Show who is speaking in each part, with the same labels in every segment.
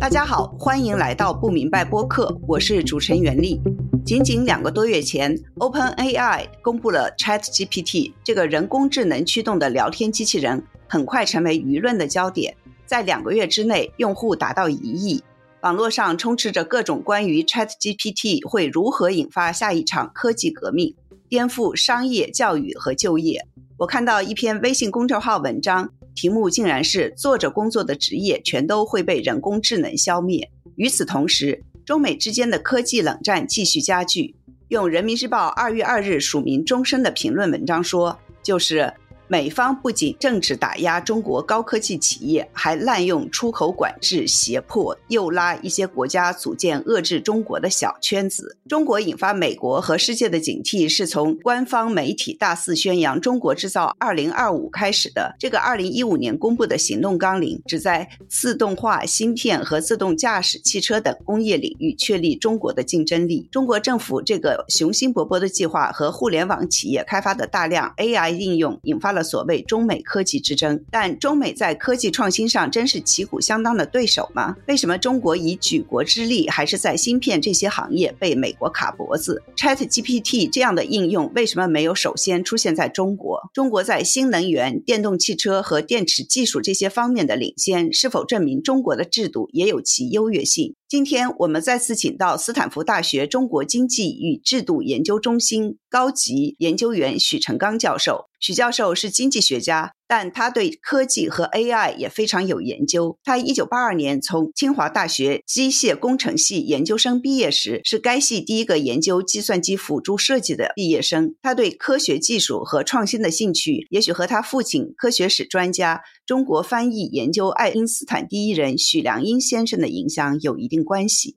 Speaker 1: 大家好，欢迎来到不明白播客，我是主持人袁丽。仅仅两个多月前，OpenAI 公布了 ChatGPT 这个人工智能驱动的聊天机器人，很快成为舆论的焦点。在两个月之内，用户达到一亿，网络上充斥着各种关于 ChatGPT 会如何引发下一场科技革命，颠覆商业、教育和就业。我看到一篇微信公众号文章。题目竟然是做着工作的职业全都会被人工智能消灭。与此同时，中美之间的科技冷战继续加剧。用人民日报二月二日署名终身的评论文章说，就是。美方不仅政治打压中国高科技企业，还滥用出口管制、胁迫、诱拉一些国家组建遏制中国的小圈子。中国引发美国和世界的警惕，是从官方媒体大肆宣扬“中国制造二零二五”开始的。这个二零一五年公布的行动纲领，旨在自动化、芯片和自动驾驶汽车等工业领域确立中国的竞争力。中国政府这个雄心勃勃的计划和互联网企业开发的大量 AI 应用，引发了所谓中美科技之争，但中美在科技创新上真是旗鼓相当的对手吗？为什么中国以举国之力还是在芯片这些行业被美国卡脖子？Chat GPT 这样的应用为什么没有首先出现在中国？中国在新能源、电动汽车和电池技术这些方面的领先，是否证明中国的制度也有其优越性？今天我们再次请到斯坦福大学中国经济与制度研究中心高级研究员许成刚教授。许教授是经济学家，但他对科技和 AI 也非常有研究。他一九八二年从清华大学机械工程系研究生毕业时，是该系第一个研究计算机辅助设计的毕业生。他对科学技术和创新的兴趣，也许和他父亲科学史专家、中国翻译研究爱因斯坦第一人许良英先生的影响有一定关系。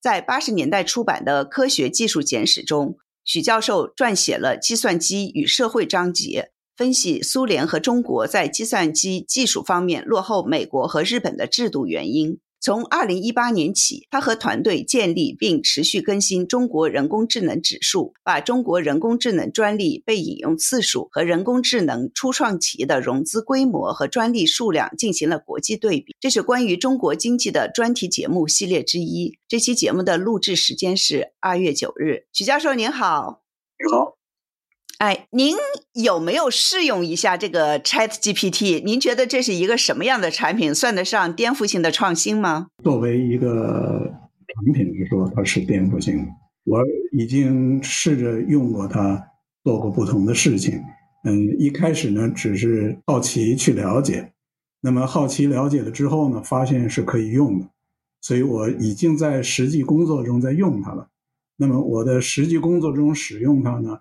Speaker 1: 在八十年代出版的《科学技术简史》中。许教授撰写了《计算机与社会》章节，分析苏联和中国在计算机技术方面落后美国和日本的制度原因。从二零一八年起，他和团队建立并持续更新中国人工智能指数，把中国人工智能专利被引用次数和人工智能初创企业的融资规模和专利数量进行了国际对比。这是关于中国经济的专题节目系列之一。这期节目的录制时间是二月九日。许教授您好，
Speaker 2: 你好。
Speaker 1: 哎，您有没有试用一下这个 Chat GPT？您觉得这是一个什么样的产品？算得上颠覆性的创新吗？
Speaker 2: 作为一个产品来说，它是颠覆性的。我已经试着用过它，做过不同的事情。嗯，一开始呢，只是好奇去了解。那么好奇了解了之后呢，发现是可以用的，所以我已经在实际工作中在用它了。那么我的实际工作中使用它呢？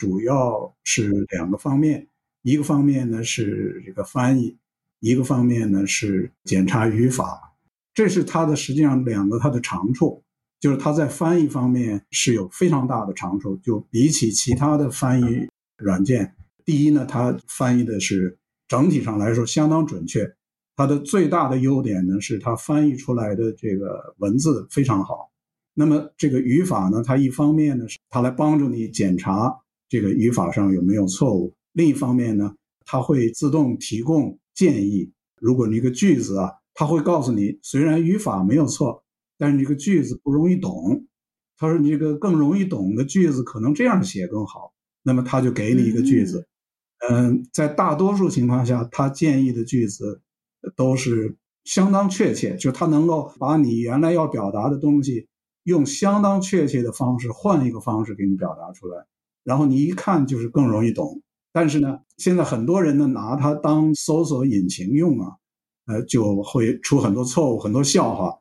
Speaker 2: 主要是两个方面，一个方面呢是这个翻译，一个方面呢是检查语法，这是它的实际上两个它的长处，就是它在翻译方面是有非常大的长处，就比起其他的翻译软件，第一呢，它翻译的是整体上来说相当准确，它的最大的优点呢是它翻译出来的这个文字非常好，那么这个语法呢，它一方面呢是它来帮助你检查。这个语法上有没有错误？另一方面呢，它会自动提供建议。如果你一个句子啊，它会告诉你，虽然语法没有错，但是这个句子不容易懂。他说你这个更容易懂的句子可能这样写更好，那么他就给你一个句子。嗯，在大多数情况下，他建议的句子都是相当确切，就他能够把你原来要表达的东西用相当确切的方式换一个方式给你表达出来。然后你一看就是更容易懂，但是呢，现在很多人呢拿它当搜索引擎用啊，呃，就会出很多错误，很多笑话。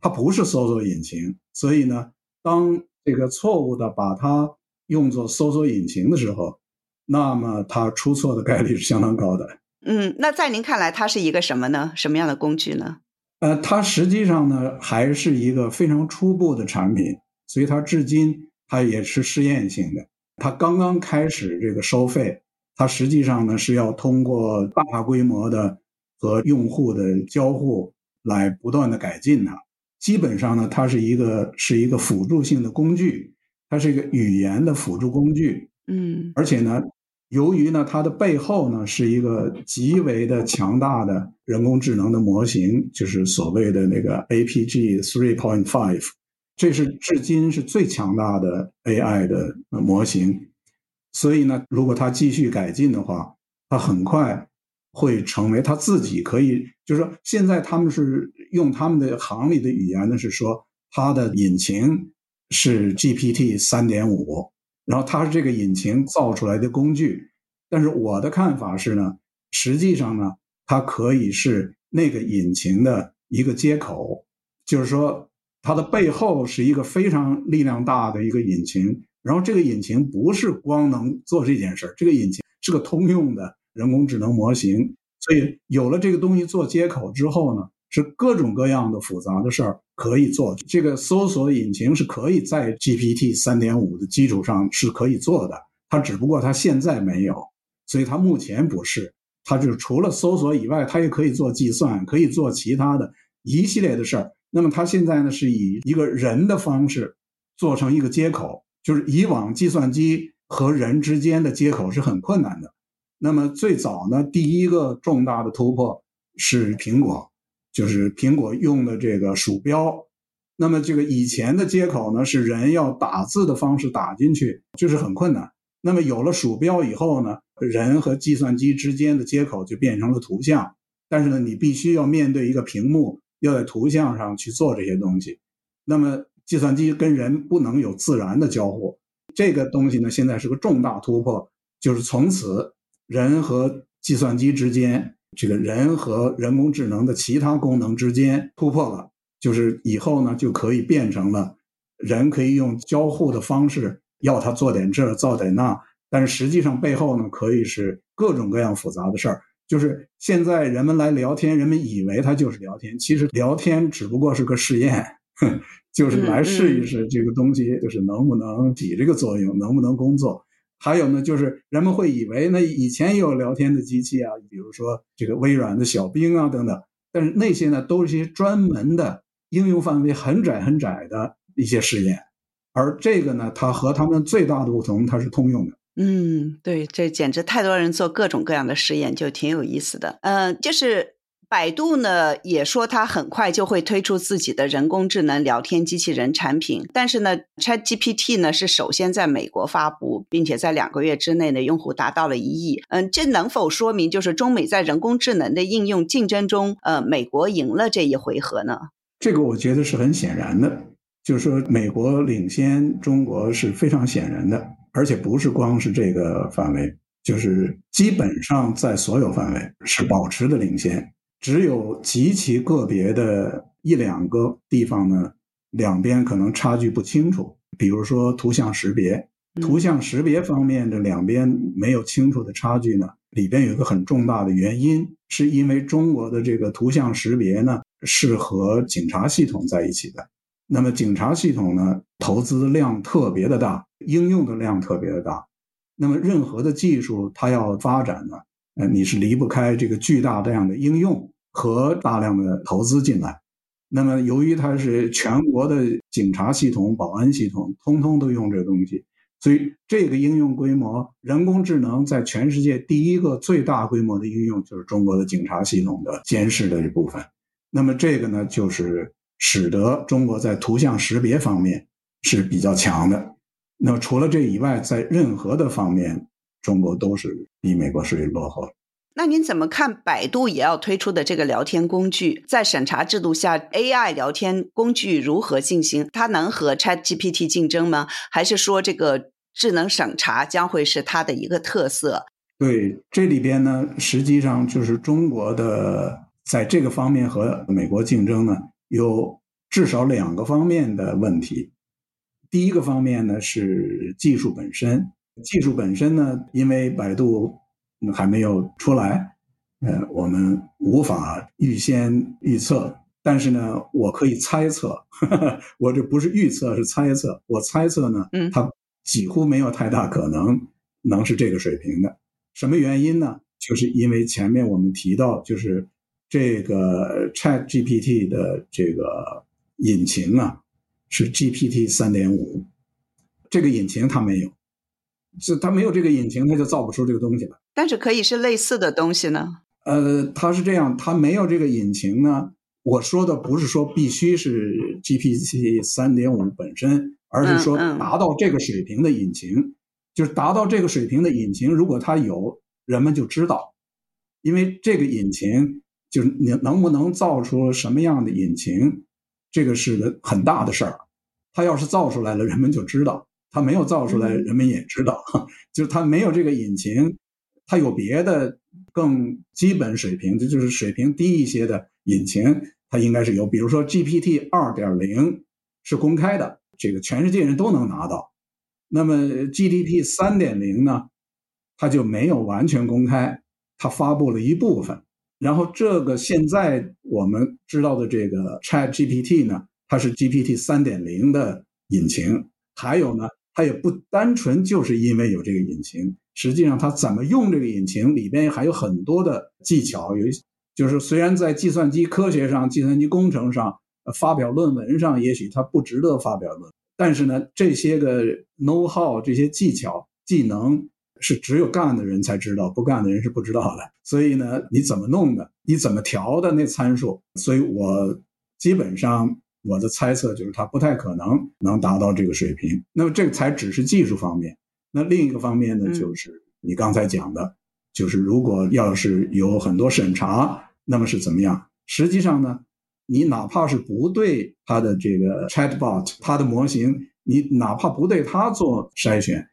Speaker 2: 它不是搜索引擎，所以呢，当这个错误的把它用作搜索引擎的时候，那么它出错的概率是相当高的。
Speaker 1: 嗯，那在您看来，它是一个什么呢？什么样的工具呢？
Speaker 2: 呃，它实际上呢还是一个非常初步的产品，所以它至今它也是试验性的。它刚刚开始这个收费，它实际上呢是要通过大规模的和用户的交互来不断的改进它。基本上呢，它是一个是一个辅助性的工具，它是一个语言的辅助工具。
Speaker 1: 嗯，
Speaker 2: 而且呢，由于呢，它的背后呢是一个极为的强大的人工智能的模型，就是所谓的那个 APG three point five，这是至今是最强大的 AI 的模型。所以呢，如果它继续改进的话，它很快会成为它自己可以，就是说，现在他们是用他们的行里的语言呢，是说它的引擎是 GPT 三点五。然后它是这个引擎造出来的工具，但是我的看法是呢，实际上呢，它可以是那个引擎的一个接口，就是说它的背后是一个非常力量大的一个引擎，然后这个引擎不是光能做这件事儿，这个引擎是个通用的人工智能模型，所以有了这个东西做接口之后呢。是各种各样的复杂的事儿可以做，这个搜索引擎是可以在 GPT 三点五的基础上是可以做的，它只不过它现在没有，所以它目前不是，它就除了搜索以外，它也可以做计算，可以做其他的一系列的事儿。那么它现在呢是以一个人的方式做成一个接口，就是以往计算机和人之间的接口是很困难的。那么最早呢，第一个重大的突破是苹果。就是苹果用的这个鼠标，那么这个以前的接口呢，是人要打字的方式打进去，就是很困难。那么有了鼠标以后呢，人和计算机之间的接口就变成了图像。但是呢，你必须要面对一个屏幕，要在图像上去做这些东西。那么计算机跟人不能有自然的交互，这个东西呢，现在是个重大突破，就是从此人和计算机之间。这个人和人工智能的其他功能之间突破了，就是以后呢就可以变成了人可以用交互的方式要他做点这做点那，但是实际上背后呢可以是各种各样复杂的事儿。就是现在人们来聊天，人们以为它就是聊天，其实聊天只不过是个试验，就是来试一试这个东西就是能不能起这个作用，能不能工作。还有呢，就是人们会以为那以前也有聊天的机器啊，比如说这个微软的小冰啊等等，但是那些呢都是一些专门的应用范围很窄很窄的一些试验，而这个呢，它和它们最大的不同，它是通用的。
Speaker 1: 嗯，对，这简直太多人做各种各样的实验，就挺有意思的。嗯，就是。百度呢也说它很快就会推出自己的人工智能聊天机器人产品，但是呢，ChatGPT 呢是首先在美国发布，并且在两个月之内呢，用户达到了一亿。嗯，这能否说明就是中美在人工智能的应用竞争中，呃，美国赢了这一回合呢？
Speaker 2: 这个我觉得是很显然的，就是说美国领先中国是非常显然的，而且不是光是这个范围，就是基本上在所有范围是保持的领先。只有极其个别的一两个地方呢，两边可能差距不清楚。比如说图像识别，图像识别方面的两边没有清楚的差距呢，里边有一个很重大的原因，是因为中国的这个图像识别呢是和警察系统在一起的。那么警察系统呢，投资量特别的大，应用的量特别的大。那么任何的技术它要发展呢？呃，你是离不开这个巨大这样的应用和大量的投资进来。那么，由于它是全国的警察系统、保安系统，通通都用这个东西，所以这个应用规模，人工智能在全世界第一个最大规模的应用就是中国的警察系统的监视的这部分。那么，这个呢，就是使得中国在图像识别方面是比较强的。那么，除了这以外，在任何的方面。中国都是比美国属于落后。
Speaker 1: 那您怎么看百度也要推出的这个聊天工具？在审查制度下，AI 聊天工具如何进行？它能和 ChatGPT 竞争吗？还是说这个智能审查将会是它的一个特色？
Speaker 2: 对，这里边呢，实际上就是中国的在这个方面和美国竞争呢，有至少两个方面的问题。第一个方面呢是技术本身。技术本身呢，因为百度还没有出来，呃，我们无法预先预测。但是呢，我可以猜测，我这不是预测，是猜测。我猜测呢，它几乎没有太大可能能是这个水平的。什么原因呢？就是因为前面我们提到，就是这个 Chat GPT 的这个引擎啊，是 GPT 三点五，这个引擎它没有。是它没有这个引擎，它就造不出这个东西了。
Speaker 1: 但是可以是类似的东西呢？
Speaker 2: 呃，它是这样，它没有这个引擎呢。我说的不是说必须是 GPT 三点五本身，而是说达到这个水平的引擎，就是达到这个水平的引擎，如果它有，人们就知道，因为这个引擎就是你能不能造出什么样的引擎，这个是个很大的事儿。它要是造出来了，人们就知道；它没有造出来，人们也知道。就是它没有这个引擎，它有别的更基本水平，这就是水平低一些的引擎。它应该是有，比如说 GPT 二点零是公开的，这个全世界人都能拿到。那么 GPT 三点零呢，它就没有完全公开，它发布了一部分。然后这个现在我们知道的这个 Chat GPT 呢，它是 GPT 三点零的引擎。还有呢，它也不单纯就是因为有这个引擎，实际上它怎么用这个引擎里边还有很多的技巧，有一。就是虽然在计算机科学上、计算机工程上发表论文上，也许它不值得发表论，但是呢，这些个 know how 这些技巧技能是只有干的人才知道，不干的人是不知道的。所以呢，你怎么弄的，你怎么调的那参数，所以我基本上我的猜测就是它不太可能能达到这个水平。那么这个才只是技术方面，那另一个方面呢，就是你刚才讲的，就是如果要是有很多审查。那么是怎么样？实际上呢，你哪怕是不对它的这个 chatbot，它的模型，你哪怕不对它做筛选，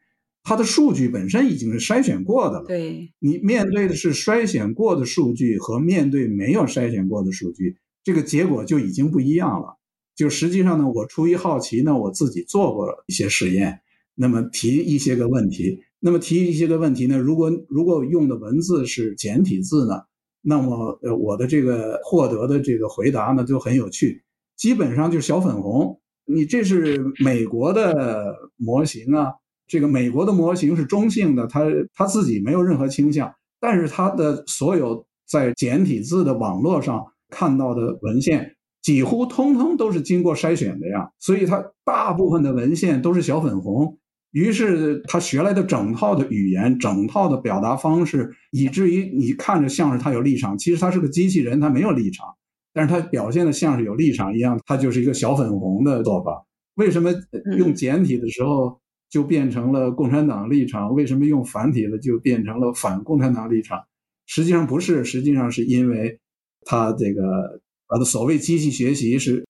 Speaker 2: 它的数据本身已经是筛选过的了。
Speaker 1: 对，
Speaker 2: 你面对的是筛选过的数据和面对没有筛选过的数据，这个结果就已经不一样了。就实际上呢，我出于好奇呢，我自己做过一些实验，那么提一些个问题，那么提一些个问题呢，如果如果用的文字是简体字呢？那么，呃，我的这个获得的这个回答呢，就很有趣，基本上就是小粉红。你这是美国的模型啊，这个美国的模型是中性的，它它自己没有任何倾向，但是它的所有在简体字的网络上看到的文献，几乎通通都是经过筛选的呀，所以它大部分的文献都是小粉红。于是他学来的整套的语言，整套的表达方式，以至于你看着像是他有立场，其实他是个机器人，他没有立场，但是他表现的像是有立场一样，他就是一个小粉红的做法。为什么用简体的时候就变成了共产党立场？为什么用繁体了就变成了反共产党立场？实际上不是，实际上是因为他这个他的所谓机器学习是，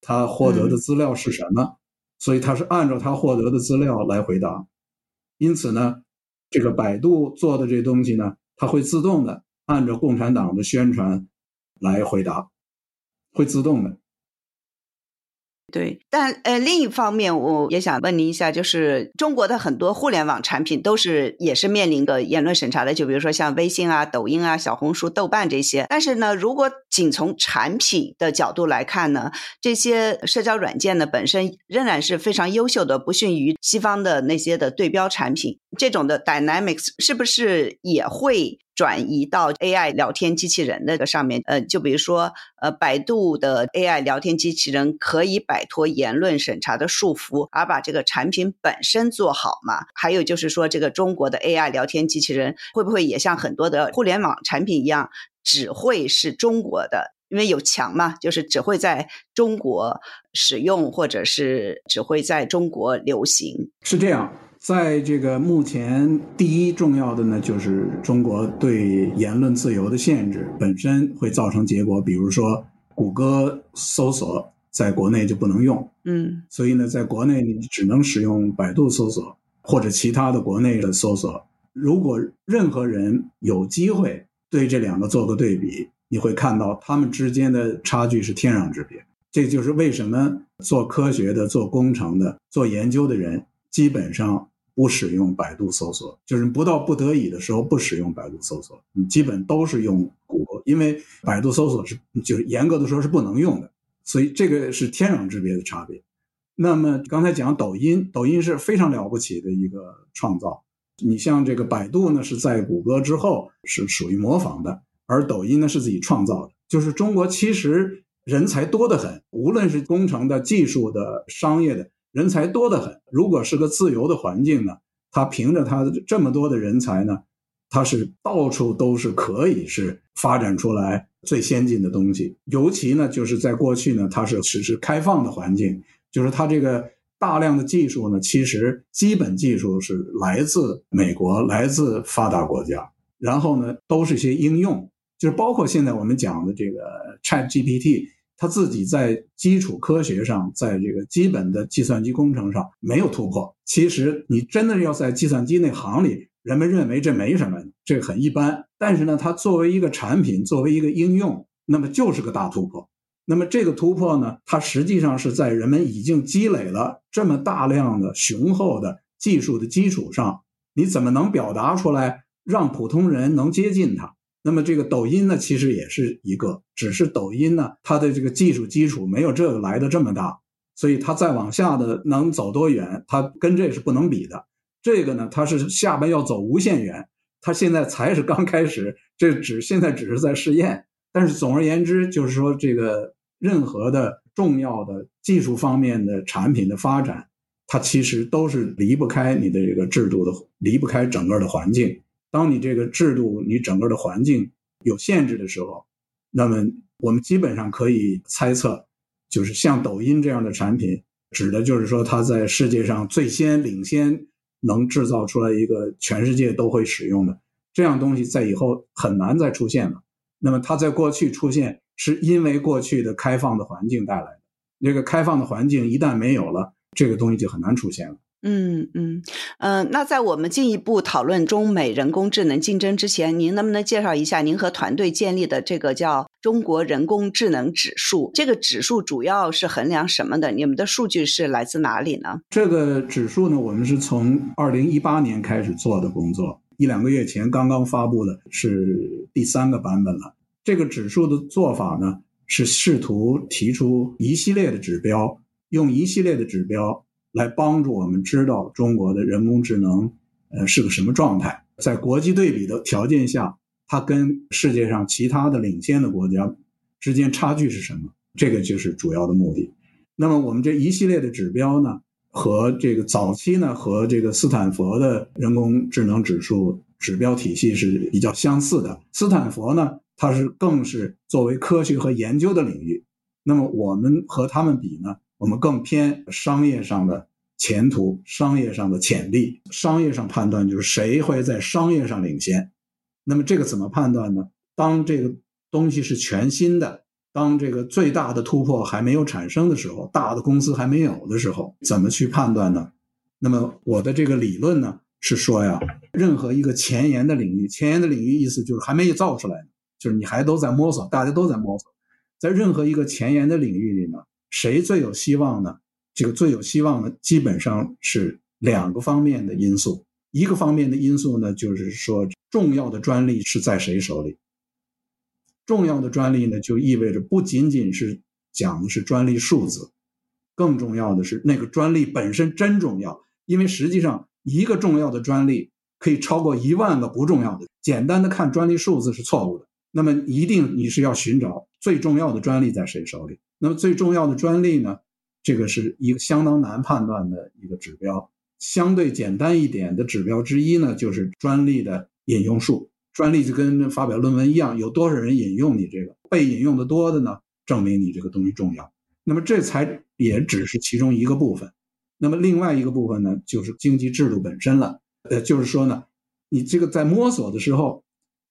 Speaker 2: 他获得的资料是什么？所以他是按照他获得的资料来回答，因此呢，这个百度做的这东西呢，它会自动的按照共产党的宣传来回答，会自动的。
Speaker 1: 对，但呃，另一方面，我也想问您一下，就是中国的很多互联网产品都是也是面临的言论审查的，就比如说像微信啊、抖音啊、小红书、豆瓣这些。但是呢，如果仅从产品的角度来看呢，这些社交软件呢本身仍然是非常优秀的，不逊于西方的那些的对标产品。这种的 Dynamics 是不是也会？转移到 AI 聊天机器人那个上面，呃，就比如说，呃，百度的 AI 聊天机器人可以摆脱言论审查的束缚，而把这个产品本身做好嘛？还有就是说，这个中国的 AI 聊天机器人会不会也像很多的互联网产品一样，只会是中国的？因为有墙嘛，就是只会在中国使用，或者是只会在中国流行。
Speaker 2: 是这样。在这个目前，第一重要的呢，就是中国对言论自由的限制本身会造成结果，比如说谷歌搜索在国内就不能用，
Speaker 1: 嗯，
Speaker 2: 所以呢，在国内你只能使用百度搜索或者其他的国内的搜索。如果任何人有机会对这两个做个对比，你会看到他们之间的差距是天壤之别。这就是为什么做科学的、做工程的、做研究的人基本上。不使用百度搜索，就是不到不得已的时候不使用百度搜索，你基本都是用谷歌，因为百度搜索是就是严格的说是不能用的，所以这个是天壤之别的差别。那么刚才讲抖音，抖音是非常了不起的一个创造。你像这个百度呢，是在谷歌之后是属于模仿的，而抖音呢是自己创造的。就是中国其实人才多得很，无论是工程的、技术的、商业的。人才多得很，如果是个自由的环境呢，他凭着他这么多的人才呢，他是到处都是可以是发展出来最先进的东西。尤其呢，就是在过去呢，它是实施开放的环境，就是它这个大量的技术呢，其实基本技术是来自美国，来自发达国家，然后呢，都是一些应用，就是包括现在我们讲的这个 Chat GPT。他自己在基础科学上，在这个基本的计算机工程上没有突破。其实你真的要在计算机那行里，人们认为这没什么，这很一般。但是呢，它作为一个产品，作为一个应用，那么就是个大突破。那么这个突破呢，它实际上是在人们已经积累了这么大量的雄厚的技术的基础上，你怎么能表达出来，让普通人能接近它？那么这个抖音呢，其实也是一个，只是抖音呢，它的这个技术基础没有这个来的这么大，所以它再往下的能走多远，它跟这是不能比的。这个呢，它是下边要走无限远，它现在才是刚开始，这只现在只是在试验。但是总而言之，就是说这个任何的重要的技术方面的产品的发展，它其实都是离不开你的这个制度的，离不开整个的环境。当你这个制度、你整个的环境有限制的时候，那么我们基本上可以猜测，就是像抖音这样的产品，指的就是说它在世界上最先领先，能制造出来一个全世界都会使用的这样东西，在以后很难再出现了。那么它在过去出现，是因为过去的开放的环境带来的。那个开放的环境一旦没有了，这个东西就很难出现了。
Speaker 1: 嗯嗯嗯，那在我们进一步讨论中美人工智能竞争之前，您能不能介绍一下您和团队建立的这个叫中国人工智能指数？这个指数主要是衡量什么的？你们的数据是来自哪里呢？
Speaker 2: 这个指数呢，我们是从二零一八年开始做的工作，一两个月前刚刚发布的是第三个版本了。这个指数的做法呢，是试图提出一系列的指标，用一系列的指标。来帮助我们知道中国的人工智能，呃，是个什么状态？在国际对比的条件下，它跟世界上其他的领先的国家之间差距是什么？这个就是主要的目的。那么我们这一系列的指标呢，和这个早期呢，和这个斯坦福的人工智能指数指标体系是比较相似的。斯坦福呢，它是更是作为科学和研究的领域。那么我们和他们比呢？我们更偏商业上的前途、商业上的潜力、商业上判断，就是谁会在商业上领先。那么这个怎么判断呢？当这个东西是全新的，当这个最大的突破还没有产生的时候，大的公司还没有的时候，怎么去判断呢？那么我的这个理论呢是说呀，任何一个前沿的领域，前沿的领域意思就是还没有造出来，就是你还都在摸索，大家都在摸索，在任何一个前沿的领域里呢。谁最有希望呢？这个最有希望呢基本上是两个方面的因素。一个方面的因素呢，就是说重要的专利是在谁手里。重要的专利呢，就意味着不仅仅是讲的是专利数字，更重要的是那个专利本身真重要。因为实际上一个重要的专利可以超过一万个不重要的。简单的看专利数字是错误的。那么一定你是要寻找最重要的专利在谁手里。那么最重要的专利呢？这个是一个相当难判断的一个指标。相对简单一点的指标之一呢，就是专利的引用数。专利就跟发表论文一样，有多少人引用你这个，被引用的多的呢，证明你这个东西重要。那么这才也只是其中一个部分。那么另外一个部分呢，就是经济制度本身了。呃，就是说呢，你这个在摸索的时候，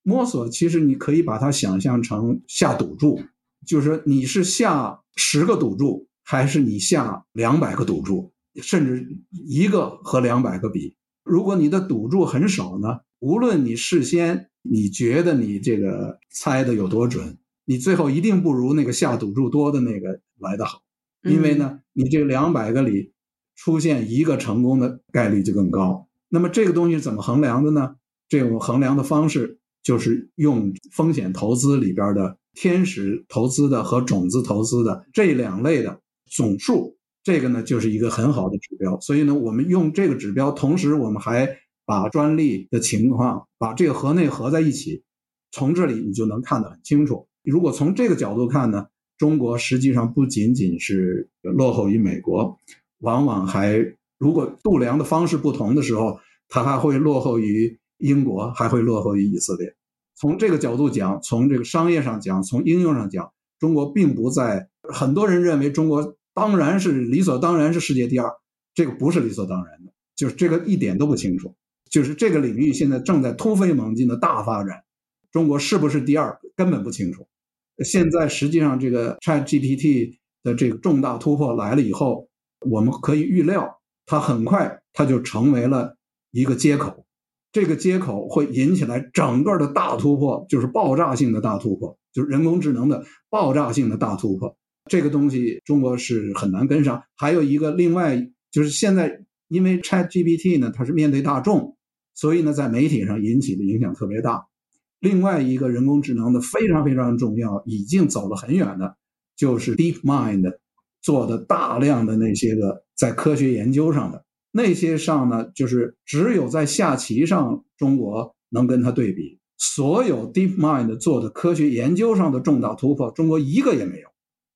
Speaker 2: 摸索其实你可以把它想象成下赌注。就是说，你是下十个赌注，还是你下两百个赌注，甚至一个和两百个比？如果你的赌注很少呢，无论你事先你觉得你这个猜的有多准，你最后一定不如那个下赌注多的那个来的好，因为呢，你这两百个里出现一个成功的概率就更高。那么这个东西怎么衡量的呢？这种衡量的方式就是用风险投资里边的。天使投资的和种子投资的这两类的总数，这个呢就是一个很好的指标。所以呢，我们用这个指标，同时我们还把专利的情况，把这个和内合在一起，从这里你就能看得很清楚。如果从这个角度看呢，中国实际上不仅仅是落后于美国，往往还如果度量的方式不同的时候，它还会落后于英国，还会落后于以色列。从这个角度讲，从这个商业上讲，从应用上讲，中国并不在。很多人认为中国当然是理所当然是世界第二，这个不是理所当然的，就是这个一点都不清楚。就是这个领域现在正在突飞猛进的大发展，中国是不是第二根本不清楚。现在实际上这个 Chat GPT 的这个重大突破来了以后，我们可以预料，它很快它就成为了一个接口。这个接口会引起来整个的大突破，就是爆炸性的大突破，就是人工智能的爆炸性的大突破。这个东西中国是很难跟上。还有一个另外就是现在，因为 ChatGPT 呢，它是面对大众，所以呢，在媒体上引起的影响特别大。另外一个人工智能的非常非常重要，已经走了很远的，就是 DeepMind 做的大量的那些个在科学研究上的。那些上呢，就是只有在下棋上，中国能跟他对比。所有 DeepMind 做的科学研究上的重大突破，中国一个也没有。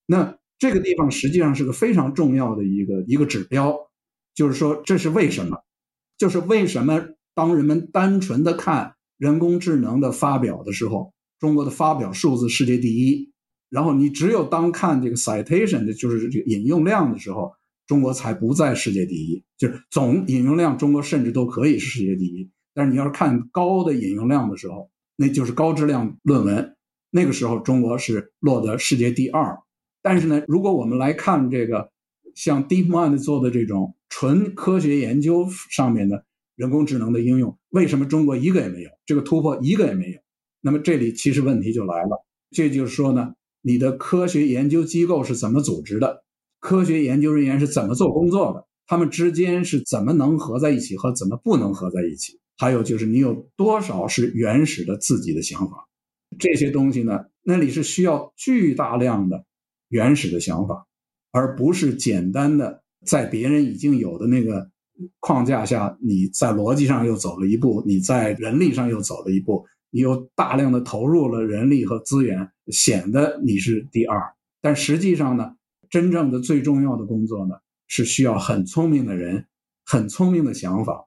Speaker 2: 那这个地方实际上是个非常重要的一个一个指标，就是说这是为什么？就是为什么当人们单纯的看人工智能的发表的时候，中国的发表数字世界第一，然后你只有当看这个 citation 的，就是这个引用量的时候。中国才不在世界第一，就是总引用量，中国甚至都可以是世界第一。但是你要是看高的引用量的时候，那就是高质量论文，那个时候中国是落得世界第二。但是呢，如果我们来看这个像 DeepMind 做的这种纯科学研究上面的人工智能的应用，为什么中国一个也没有？这个突破一个也没有？那么这里其实问题就来了，这就是说呢，你的科学研究机构是怎么组织的？科学研究人员是怎么做工作的？他们之间是怎么能合在一起和怎么不能合在一起？还有就是你有多少是原始的自己的想法？这些东西呢？那里是需要巨大量的原始的想法，而不是简单的在别人已经有的那个框架下，你在逻辑上又走了一步，你在人力上又走了一步，你又大量的投入了人力和资源，显得你是第二，但实际上呢？真正的最重要的工作呢，是需要很聪明的人，很聪明的想法，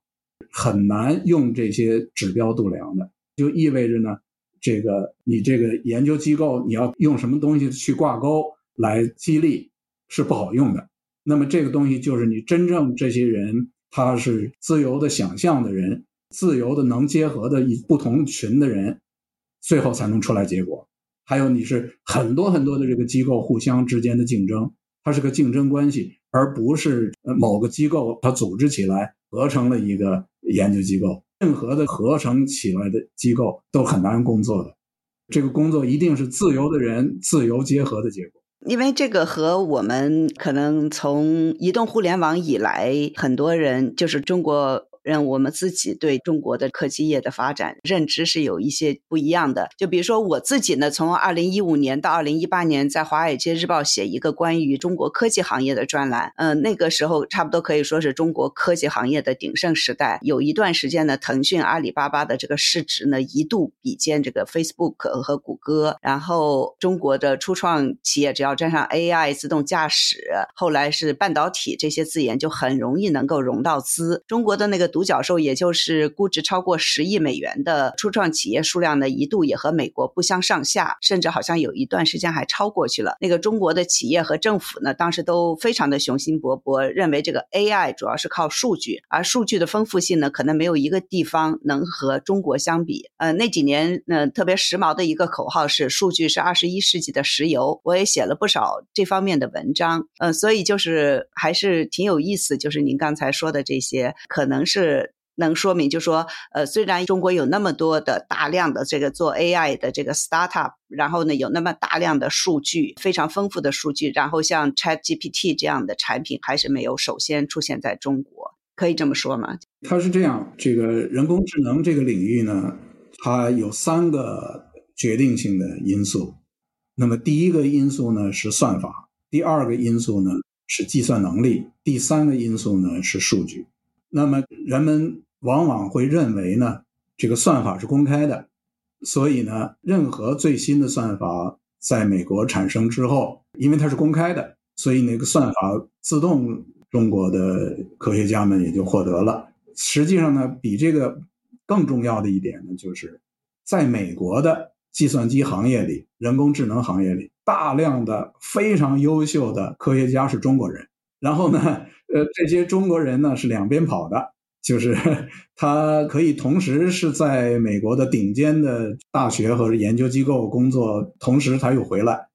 Speaker 2: 很难用这些指标度量的。就意味着呢，这个你这个研究机构你要用什么东西去挂钩来激励，是不好用的。那么这个东西就是你真正这些人，他是自由的想象的人，自由的能结合的一不同群的人，最后才能出来结果。还有你是很多很多的这个机构互相之间的竞争，它是个竞争关系，而不是某个机构它组织起来合成了一个研究机构。任何的合成起来的机构都很难工作的，这个工作一定是自由的人自由结合的结果。
Speaker 1: 因为这个和我们可能从移动互联网以来，很多人就是中国。让我们自己对中国的科技业的发展认知是有一些不一样的。就比如说我自己呢，从二零一五年到二零一八年，在《华尔街日报》写一个关于中国科技行业的专栏。嗯，那个时候差不多可以说是中国科技行业的鼎盛时代。有一段时间呢，腾讯、阿里巴巴的这个市值呢，一度比肩这个 Facebook 和谷歌。然后中国的初创企业只要沾上 AI、自动驾驶，后来是半导体这些字眼，就很容易能够融到资。中国的那个。独角兽，也就是估值超过十亿美元的初创企业数量呢，一度也和美国不相上下，甚至好像有一段时间还超过去了。那个中国的企业和政府呢，当时都非常的雄心勃勃，认为这个 AI 主要是靠数据，而数据的丰富性呢，可能没有一个地方能和中国相比。呃，那几年，呃，特别时髦的一个口号是“数据是二十一世纪的石油”，我也写了不少这方面的文章。嗯，所以就是还是挺有意思，就是您刚才说的这些，可能是。是能说明，就说，呃，虽然中国有那么多的大量的这个做 AI 的这个 startup，然后呢，有那么大量的数据，非常丰富的数据，然后像 ChatGPT 这样的产品还是没有首先出现在中国，可以这么说吗？
Speaker 2: 它是这样，这个人工智能这个领域呢，它有三个决定性的因素。那么第一个因素呢是算法，第二个因素呢是计算能力，第三个因素呢是数据。那么人们往往会认为呢，这个算法是公开的，所以呢，任何最新的算法在美国产生之后，因为它是公开的，所以那个算法自动中国的科学家们也就获得了。实际上呢，比这个更重要的一点呢，就是在美国的计算机行业里、人工智能行业里，大量的非常优秀的科学家是中国人。然后呢，呃，这些中国人呢是两边跑的，就是 他可以同时是在美国的顶尖的大学和研究机构工作，同时他又回来。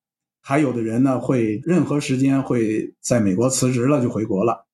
Speaker 2: 还有的人呢，会任何时间会在美国辞职了就回国了，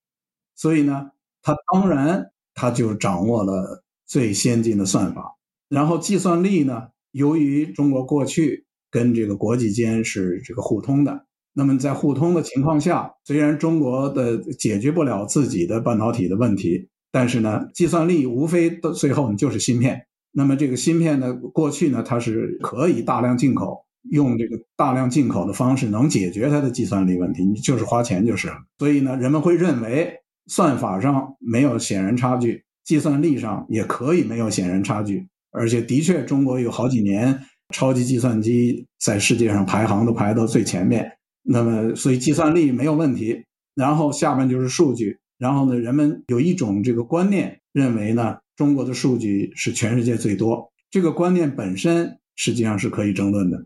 Speaker 2: 所以呢，他当然他就掌握了最先进的算法。然后计算力呢，由于中国过去跟这个国际间是这个互通的，那么在互通的情况下，虽然中国的解决不了自己的半导体的问题，但是呢，计算力无非到最后就是芯片。那么这个芯片呢，过去呢，它是可以大量进口。用这个大量进口的方式能解决它的计算力问题，你就是花钱就是。所以呢，人们会认为算法上没有显然差距，计算力上也可以没有显然差距。而且的确，中国有好几年超级计算机在世界上排行都排到最前面。那么，所以计算力没有问题。然后下面就是数据。然后呢，人们有一种这个观念，认为呢，中国的数据是全世界最多。这个观念本身实际上是可以争论的。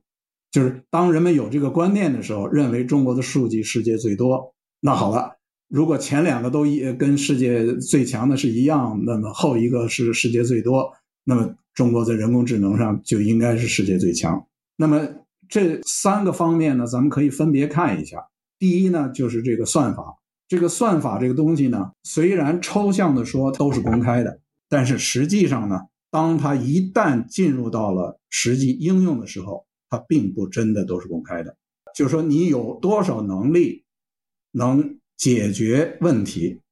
Speaker 2: 就是当人们有这个观念的时候，认为中国的数据世界最多，那好了，如果前两个都一跟世界最强的是一样，那么后一个是世界最多，那么中国在人工智能上就应该是世界最强。那么这三个方面呢，咱们可以分别看一下。第一呢，就是这个算法，这个算法这个东西呢，虽然抽象的说都是公开的，但是实际上呢，当它一旦进入到了实际应用的时候，它并不真的都是公开的，就是说你有多少能力能解决问题，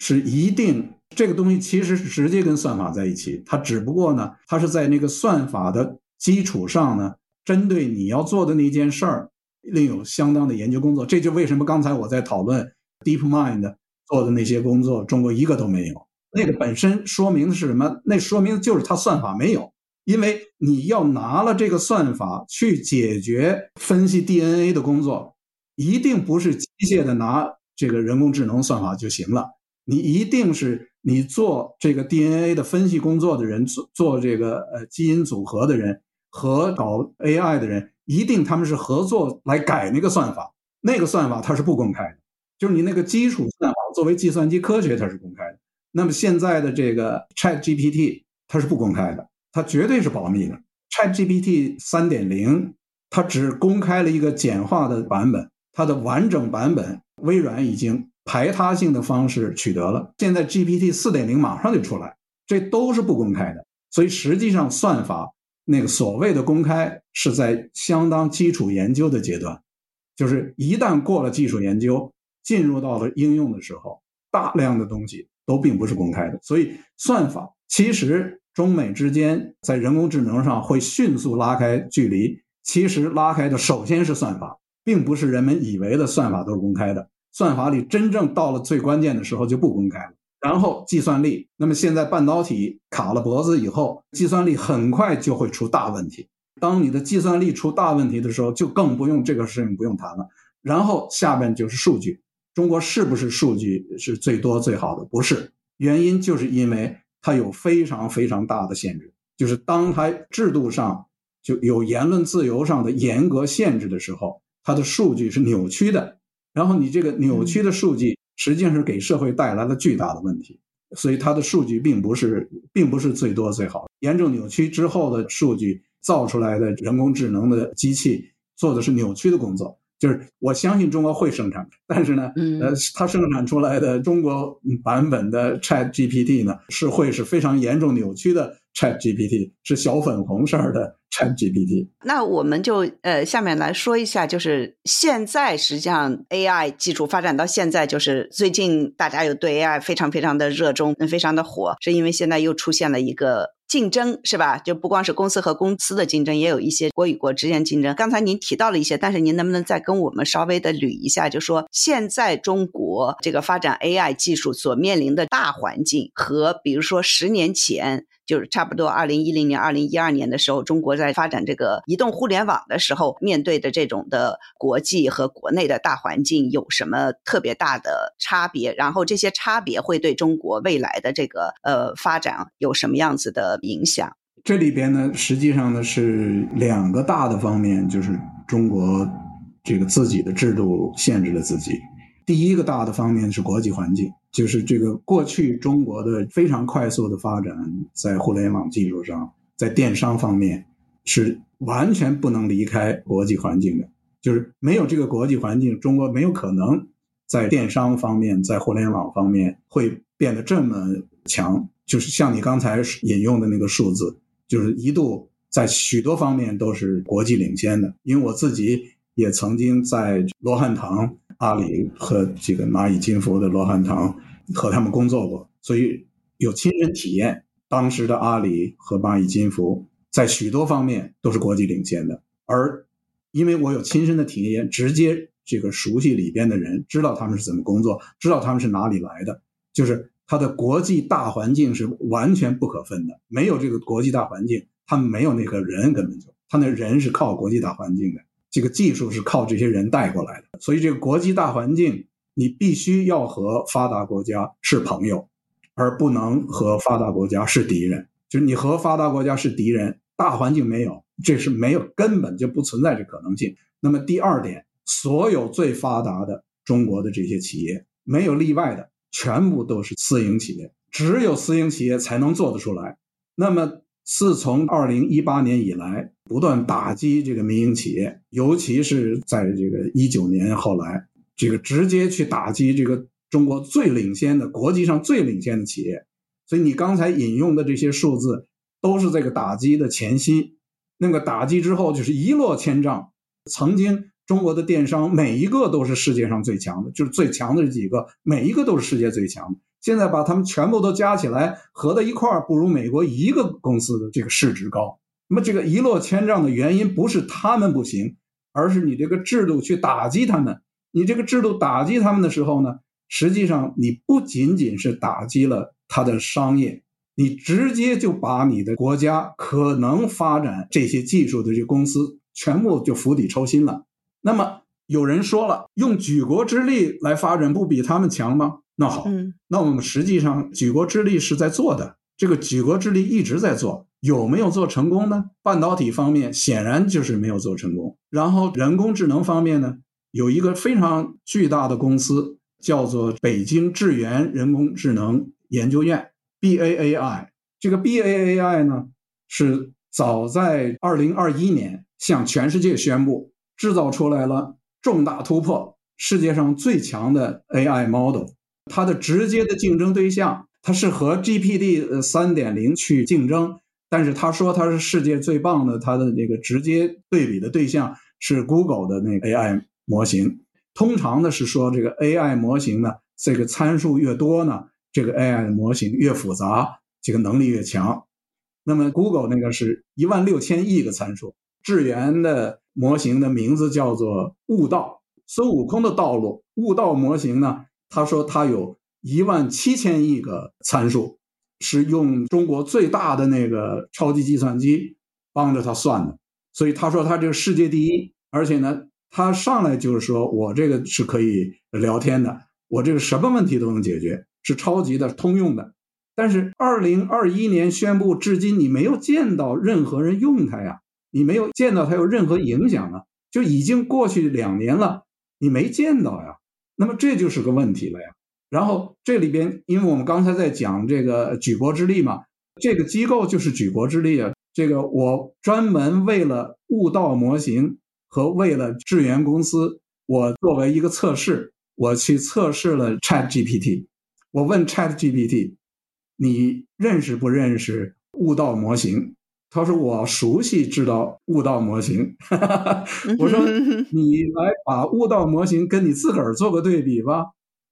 Speaker 2: 是一定这个东西其实是直接跟算法在一起，它只不过呢，它是在那个算法的基础上呢，针对你要做的那件事儿，另有相当的研究工作。这就为什么刚才我在讨论 DeepMind 做的那些工作，中国一个都没有。那个本身说明的是什么？那说明就是它算法没有。因为你要拿了这个算法去解决分析 DNA 的工作，一定不是机械的拿这个人工智能算法就行了。你一定是你做这个 DNA 的分析工作的人，做做这个呃基因组合的人和搞 AI 的人，一定他们是合作来改那个算法。那个算法它是不公开的，就是你那个基础算法作为计算机科学它是公开的。那么现在的这个 ChatGPT 它是不公开的。它绝对是保密的。ChatGPT 三点零，它只公开了一个简化的版本，它的完整版本微软已经排他性的方式取得了。现在 GPT 四点零马上就出来，这都是不公开的。所以实际上算法那个所谓的公开是在相当基础研究的阶段，就是一旦过了技术研究，进入到了应用的时候，大量的东西都并不是公开的。所以算法其实。中美之间在人工智能上会迅速拉开距离，其实拉开的首先是算法，并不是人们以为的算法都是公开的。算法里真正到了最关键的时候就不公开了。然后计算力，那么现在半导体卡了脖子以后，计算力很快就会出大问题。当你的计算力出大问题的时候，就更不用这个事情不用谈了。然后下边就是数据，中国是不是数据是最多最好的？不是，原因就是因为。它有非常非常大的限制，就是当它制度上就有言论自由上的严格限制的时候，它的数据是扭曲的。然后你这个扭曲的数据实际上是给社会带来了巨大的问题，所以它的数据并不是并不是最多最好。严重扭曲之后的数据造出来的人工智能的机器做的是扭曲的工作。就是我相信中国会生产，但是呢，呃，它生产出来的中国版本的 Chat GPT 呢，是会是非常严重扭曲的 Chat GPT，是小粉红色的 Chat GPT。
Speaker 1: 那我们就呃下面来说一下，就是现在实际上 AI 技术发展到现在，就是最近大家又对 AI 非常非常的热衷，非常的火，是因为现在又出现了一个。竞争是吧？就不光是公司和公司的竞争，也有一些国与国之间竞争。刚才您提到了一些，但是您能不能再跟我们稍微的捋一下？就说现在中国这个发展 AI 技术所面临的大环境，和比如说十年前就是差不多二零一零年、二零一二年的时候，中国在发展这个移动互联网的时候，面对的这种的国际和国内的大环境有什么特别大的差别？然后这些差别会对中国未来的这个呃发展有什么样子的影响？
Speaker 2: 这里边呢，实际上呢是两个大的方面，就是中国这个自己的制度限制了自己。第一个大的方面是国际环境，就是这个过去中国的非常快速的发展，在互联网技术上，在电商方面是完全不能离开国际环境的。就是没有这个国际环境，中国没有可能在电商方面，在互联网方面会变得这么强。就是像你刚才引用的那个数字。就是一度在许多方面都是国际领先的，因为我自己也曾经在罗汉堂、阿里和这个蚂蚁金服的罗汉堂和他们工作过，所以有亲身体验。当时的阿里和蚂蚁金服在许多方面都是国际领先的，而因为我有亲身的体验，直接这个熟悉里边的人，知道他们是怎么工作，知道他们是哪里来的，就是。它的国际大环境是完全不可分的，没有这个国际大环境，他们没有那个人，根本就他那人是靠国际大环境的，这个技术是靠这些人带过来的。所以这个国际大环境，你必须要和发达国家是朋友，而不能和发达国家是敌人。就是你和发达国家是敌人，大环境没有，这是没有根本就不存在这可能性。那么第二点，所有最发达的中国的这些企业，没有例外的。全部都是私营企业，只有私营企业才能做得出来。那么，自从二零一八年以来，不断打击这个民营企业，尤其是在这个一九年后来，这个直接去打击这个中国最领先的、国际上最领先的企业。所以，你刚才引用的这些数字，都是这个打击的前夕。那个打击之后，就是一落千丈。曾经。中国的电商每一个都是世界上最强的，就是最强的这几个，每一个都是世界最强的。现在把他们全部都加起来，合在一块儿，不如美国一个公司的这个市值高。那么这个一落千丈的原因不是他们不行，而是你这个制度去打击他们。你这个制度打击他们的时候呢，实际上你不仅仅是打击了他的商业，你直接就把你的国家可能发展这些技术的这公司全部就釜底抽薪了。那么有人说了，用举国之力来发展，不比他们强吗？那好，那我们实际上举国之力是在做的，这个举国之力一直在做，有没有做成功呢？半导体方面显然就是没有做成功。然后人工智能方面呢，有一个非常巨大的公司叫做北京智源人工智能研究院 （BAAI）。这个 BAAI 呢，是早在二零二一年向全世界宣布。制造出来了重大突破，世界上最强的 AI model，它的直接的竞争对象，它是和 GPD 三点零去竞争，但是他说他是世界最棒的，它的这个直接对比的对象是 Google 的那个 AI 模型。通常呢是说这个 AI 模型呢，这个参数越多呢，这个 AI 模型越复杂，这个能力越强。那么 Google 那个是一万六千亿个参数。智源的模型的名字叫做悟道，孙悟空的道路。悟道模型呢，他说他有一万七千亿个参数，是用中国最大的那个超级计算机帮着他算的。所以他说他这个世界第一，而且呢，他上来就是说我这个是可以聊天的，我这个什么问题都能解决，是超级的通用的。但是二零二一年宣布至今，你没有见到任何人用它呀。你没有见到它有任何影响啊，就已经过去两年了，你没见到呀，那么这就是个问题了呀。然后这里边，因为我们刚才在讲这个举国之力嘛，这个机构就是举国之力啊。这个我专门为了悟道模型和为了智源公司，我作为一个测试，我去测试了 Chat GPT。我问 Chat GPT，你认识不认识悟道模型？他说：“我熟悉知道悟道模型。”我说：“你来把悟道模型跟你自个儿做个对比吧。”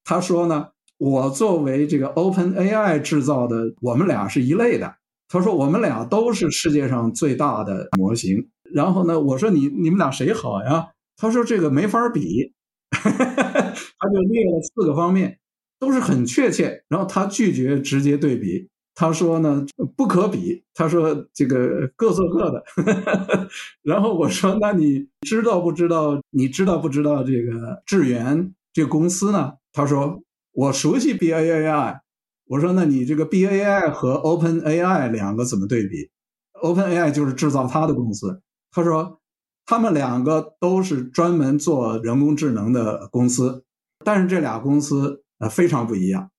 Speaker 2: 他说：“呢，我作为这个 Open AI 制造的，我们俩是一类的。”他说：“我们俩都是世界上最大的模型。”然后呢，我说：“你你们俩谁好呀？”他说：“这个没法比。”他就列了四个方面，都是很确切。然后他拒绝直接对比。他说呢不可比，他说这个各做各的。然后我说那你知道不知道？你知道不知道这个智源这公司呢？他说我熟悉 B A A I。我说那你这个 B A I 和 Open A I 两个怎么对比？Open A I 就是制造它的公司。他说他们两个都是专门做人工智能的公司，但是这俩公司呃非常不一样。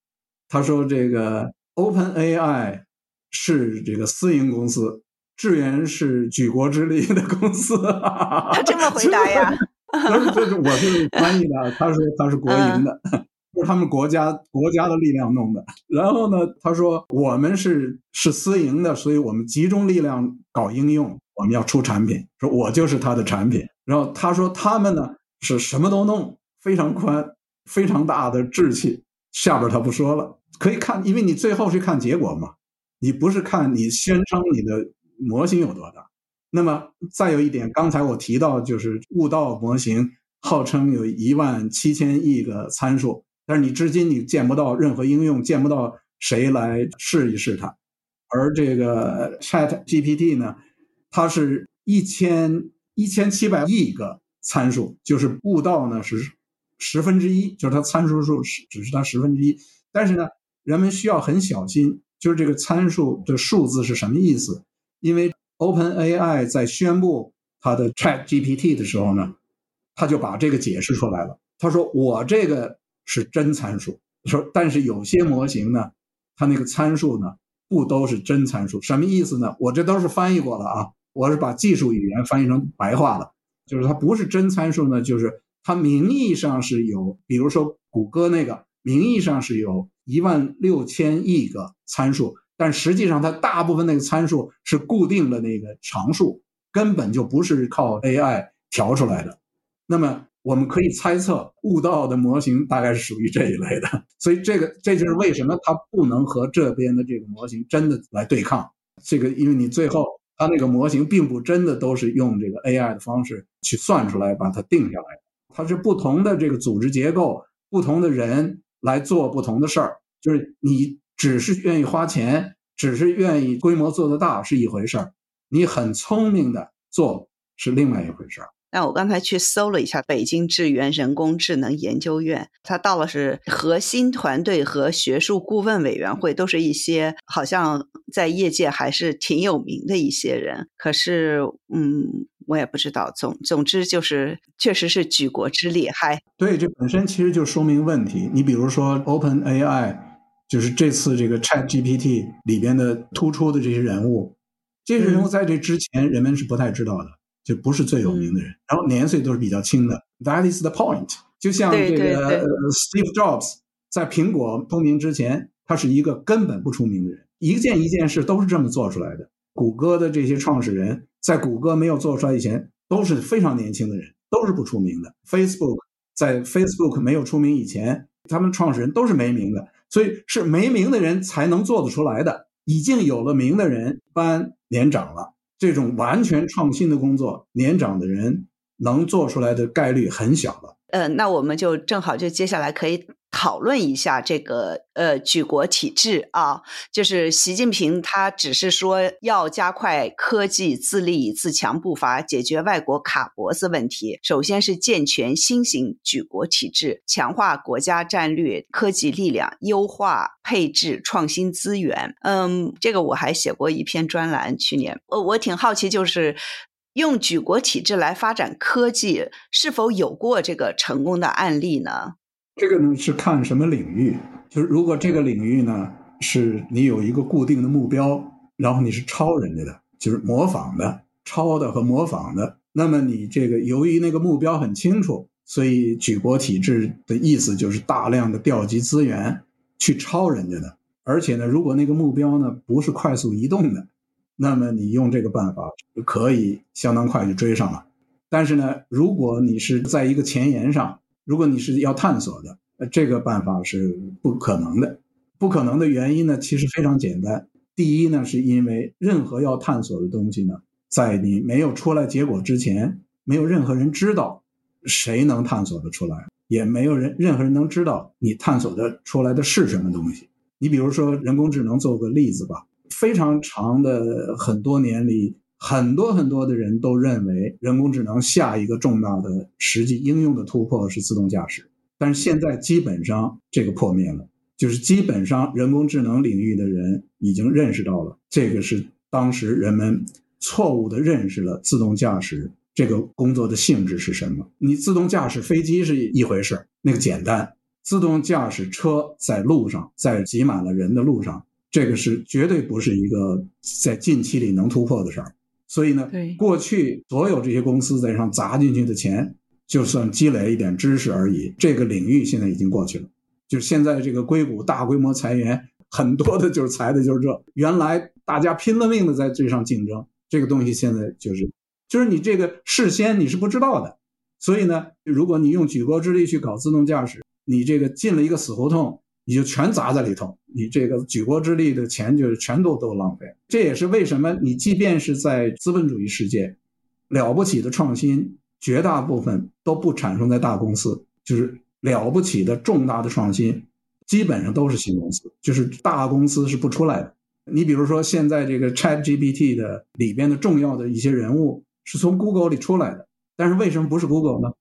Speaker 2: 他说这个。Open AI 是这个私营公司，智源是举国之力的公司。
Speaker 1: 他这么 回答呀？
Speaker 2: 这是我是翻译的，他说他是国营的，是他们国家国家的力量弄的。然后呢，他说我们是是私营的，所以我们集中力量搞应用，我们要出产品。说我就是他的产品。然后他说他们呢是什么都弄，非常宽，非常大的志气。下边他不说了。可以看，因为你最后是看结果嘛，你不是看你宣称你的模型有多大。那么再有一点，刚才我提到就是悟道模型号称有一万七千亿个参数，但是你至今你见不到任何应用，见不到谁来试一试它。而这个 Chat GPT 呢，它是一千一千七百亿个参数，就是悟道呢是十分之一，就是它参数数是只是它十分之一，但是呢。人们需要很小心，就是这个参数的数字是什么意思？因为 OpenAI 在宣布它的 ChatGPT 的时候呢，他就把这个解释出来了。他说：“我这个是真参数。”说，但是有些模型呢，它那个参数呢不都是真参数。什么意思呢？我这都是翻译过了啊，我是把技术语言翻译成白话了，就是它不是真参数呢，就是它名义上是有，比如说谷歌那个名义上是有。一万六千亿个参数，但实际上它大部分那个参数是固定的那个常数，根本就不是靠 AI 调出来的。那么我们可以猜测，悟道的模型大概是属于这一类的。所以这个这就是为什么它不能和这边的这个模型真的来对抗。这个因为你最后它那个模型并不真的都是用这个 AI 的方式去算出来把它定下来，它是不同的这个组织结构，不同的人。来做不同的事儿，就是你只是愿意花钱，只是愿意规模做得大是一回事儿，你很聪明的做是另外一回事儿。
Speaker 1: 那我刚才去搜了一下北京智源人工智能研究院，它到了是核心团队和学术顾问委员会，都是一些好像在业界还是挺有名的一些人。可是，嗯。我也不知道，总总之就是，确实是举国之力，嗨
Speaker 2: 对，这本身其实就说明问题。你比如说，Open AI，就是这次这个 Chat GPT 里边的突出的这些人物，这些人物在这之前人们是不太知道的，就不是最有名的人，然后年岁都是比较轻的。That is the point。就像这个 Steve Jobs 在苹果出名之前，他是一个根本不出名的人，一件一件事都是这么做出来的。谷歌的这些创始人。在谷歌没有做出来以前，都是非常年轻的人，都是不出名的。Facebook 在 Facebook 没有出名以前，他们创始人都是没名的，所以是没名的人才能做得出来的。已经有了名的人，般年长了，这种完全创新的工作，年长的人能做出来的概率很小了。
Speaker 1: 呃，那我们就正好就接下来可以。讨论一下这个呃举国体制啊，就是习近平他只是说要加快科技自立自强步伐，解决外国卡脖子问题。首先是健全新型举国体制，强化国家战略科技力量，优化配置创新资源。嗯，这个我还写过一篇专栏，去年我我挺好奇，就是用举国体制来发展科技，是否有过这个成功的案例呢？
Speaker 2: 这个呢是看什么领域，就是如果这个领域呢是你有一个固定的目标，然后你是抄人家的，就是模仿的、抄的和模仿的，那么你这个由于那个目标很清楚，所以举国体制的意思就是大量的调集资源去抄人家的，而且呢，如果那个目标呢不是快速移动的，那么你用这个办法就可以相当快就追上了。但是呢，如果你是在一个前沿上，如果你是要探索的，呃，这个办法是不可能的。不可能的原因呢，其实非常简单。第一呢，是因为任何要探索的东西呢，在你没有出来结果之前，没有任何人知道谁能探索的出来，也没有人任何人能知道你探索的出来的是什么东西。你比如说人工智能，做个例子吧。非常长的很多年里，很多很多的人都认为人工智能下一个重大的实际应用的突破是自动驾驶，但是现在基本上这个破灭了，就是基本上人工智能领域的人已经认识到了，这个是当时人们错误的认识了自动驾驶这个工作的性质是什么。你自动驾驶飞机是一回事，那个简单；自动驾驶车在路上，在挤满了人的路上。这个是绝对不是一个在近期里能突破的事儿，所以呢，过去所有这些公司在上砸进去的钱，就算积累一点知识而已。这个领域现在已经过去了，就是现在这个硅谷大规模裁员，很多的就是裁的就是这。原来大家拼了命的在这上竞争，这个东西现在就是，就是你这个事先你是不知道的，所以呢，如果你用举国之力去搞自动驾驶，你这个进了一个死胡同。你就全砸在里头，你这个举国之力的钱就是全都都浪费。这也是为什么你即便是在资本主义世界，了不起的创新绝大部分都不产生在大公司，就是了不起的重大的创新，基本上都是新公司，就是大公司是不出来的。你比如说现在这个 Chat GPT 的里边的重要的一些人物是从 Google 里出来的，但是为什么不是 Google 呢？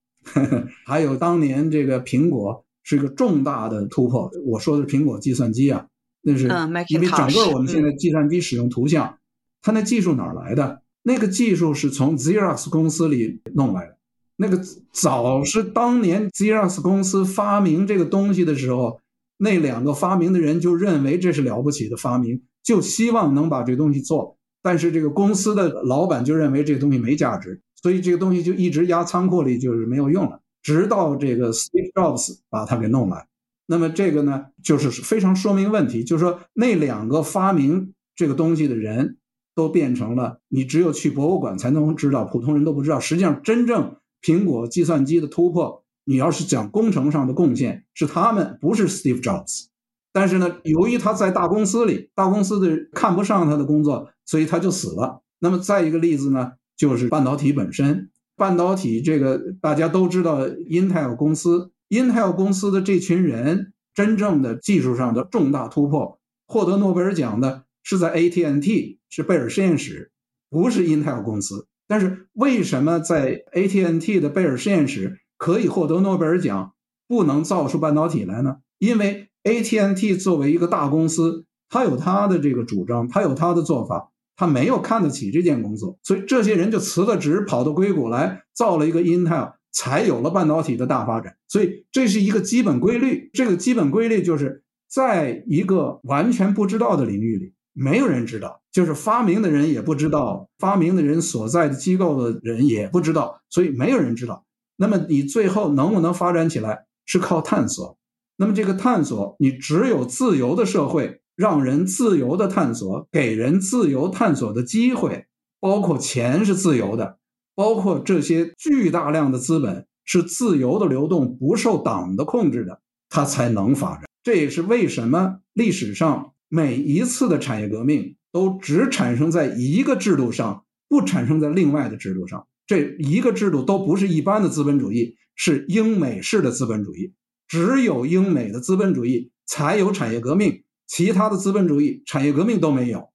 Speaker 2: 还有当年这个苹果。是一个重大的突破。我说的是苹果计算机啊，那是因为整个我们现在计算机使用图像，它那技术哪儿来的？那个技术是从 Xerox 公司里弄来的。那个早是当年 Xerox 公司发明这个东西的时候，那两个发明的人就认为这是了不起的发明，就希望能把这东西做。但是这个公司的老板就认为这个东西没价值，所以这个东西就一直压仓库里，就是没有用了。直到这个 Steve Jobs 把它给弄来，那么这个呢，就是非常说明问题，就是说那两个发明这个东西的人都变成了你只有去博物馆才能知道，普通人都不知道。实际上，真正苹果计算机的突破，你要是讲工程上的贡献，是他们，不是 Steve Jobs。但是呢，由于他在大公司里，大公司的看不上他的工作，所以他就死了。那么再一个例子呢，就是半导体本身。半导体这个大家都知道，Intel 公司，Intel 公司的这群人真正的技术上的重大突破，获得诺贝尔奖的是在 AT&T，是贝尔实验室，不是 Intel 公司。但是为什么在 AT&T 的贝尔实验室可以获得诺贝尔奖，不能造出半导体来呢？因为 AT&T 作为一个大公司，它有它的这个主张，它有它的做法。他没有看得起这件工作，所以这些人就辞了职，跑到硅谷来造了一个 Intel，才有了半导体的大发展。所以这是一个基本规律。这个基本规律就是在一个完全不知道的领域里，没有人知道，就是发明的人也不知道，发明的人所在的机构的人也不知道，所以没有人知道。那么你最后能不能发展起来，是靠探索。那么这个探索，你只有自由的社会。让人自由的探索，给人自由探索的机会，包括钱是自由的，包括这些巨大量的资本是自由的流动，不受党的控制的，它才能发展。这也是为什么历史上每一次的产业革命都只产生在一个制度上，不产生在另外的制度上。这一个制度都不是一般的资本主义，是英美式的资本主义。只有英美的资本主义才有产业革命。其他的资本主义产业革命都没有，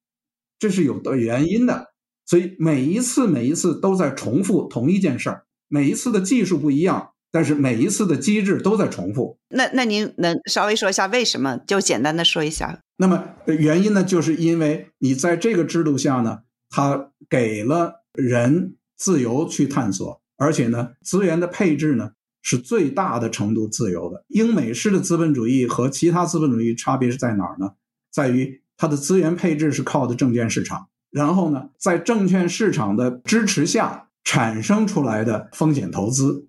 Speaker 2: 这是有的原因的。所以每一次每一次都在重复同一件事儿，每一次的技术不一样，但是每一次的机制都在重复。
Speaker 1: 那那您能稍微说一下为什么？就简单的说一下。
Speaker 2: 那么原因呢，就是因为你在这个制度下呢，它给了人自由去探索，而且呢，资源的配置呢。是最大的程度自由的。英美式的资本主义和其他资本主义差别是在哪儿呢？在于它的资源配置是靠的证券市场，然后呢，在证券市场的支持下产生出来的风险投资，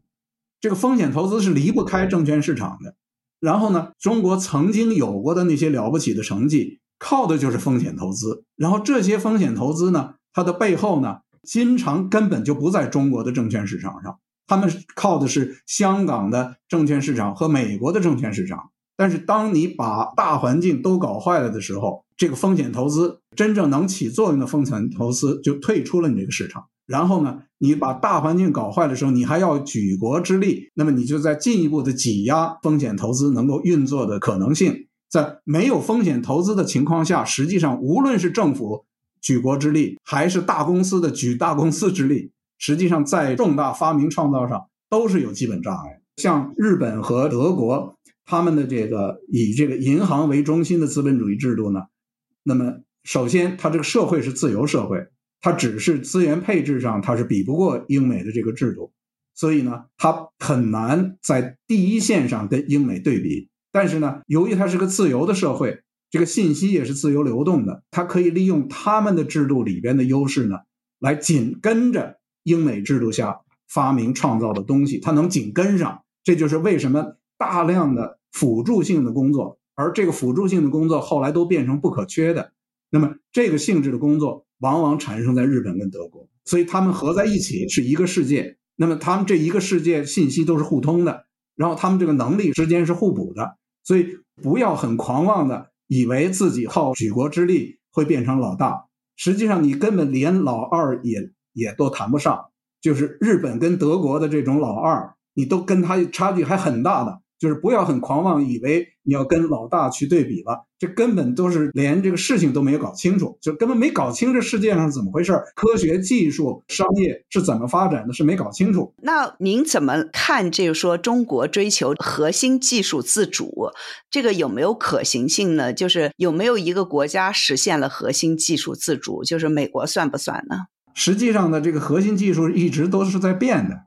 Speaker 2: 这个风险投资是离不开证券市场的。然后呢，中国曾经有过的那些了不起的成绩，靠的就是风险投资。然后这些风险投资呢，它的背后呢，经常根本就不在中国的证券市场上。他们靠的是香港的证券市场和美国的证券市场，但是当你把大环境都搞坏了的时候，这个风险投资真正能起作用的风险投资就退出了你这个市场。然后呢，你把大环境搞坏的时候，你还要举国之力，那么你就在进一步的挤压风险投资能够运作的可能性。在没有风险投资的情况下，实际上无论是政府举国之力，还是大公司的举大公司之力，实际上在重大发明创造上都是有基本障碍。像日本和德国，他们的这个以这个银行为中心的资本主义制度呢，那么首先，它这个社会是自由社会，它只是资源配置上它是比不过英美的这个制度，所以呢，它很难在第一线上跟英美对比。但是呢，由于它是个自由的社会，这个信息也是自由流动的，它可以利用他们的制度里边的优势呢，来紧跟着英美制度下发明创造的东西，它能紧跟上。这就是为什么大量的辅助性的工作，而这个辅助性的工作后来都变成不可缺的。那么这个性质的工作往往产生在日本跟德国，所以他们合在一起是一个世界。那么他们这一个世界信息都是互通的，然后他们这个能力之间是互补的。所以不要很狂妄的以为自己靠举国之力会变成老大，实际上你根本连老二也也都谈不上。就是日本跟德国的这种老二，你都跟他差距还很大的。就是不要很狂妄，以为你要跟老大去对比了，这根本都是连这个事情都没有搞清楚，就根本没搞清这世界上怎么回事科学技术、商业是怎么发展的，是没搞清楚。
Speaker 1: 那您怎么看？这个说中国追求核心技术自主，这个有没有可行性呢？就是有没有一个国家实现了核心技术自主？就是美国算不算呢？
Speaker 2: 实际上呢，这个核心技术一直都是在变的，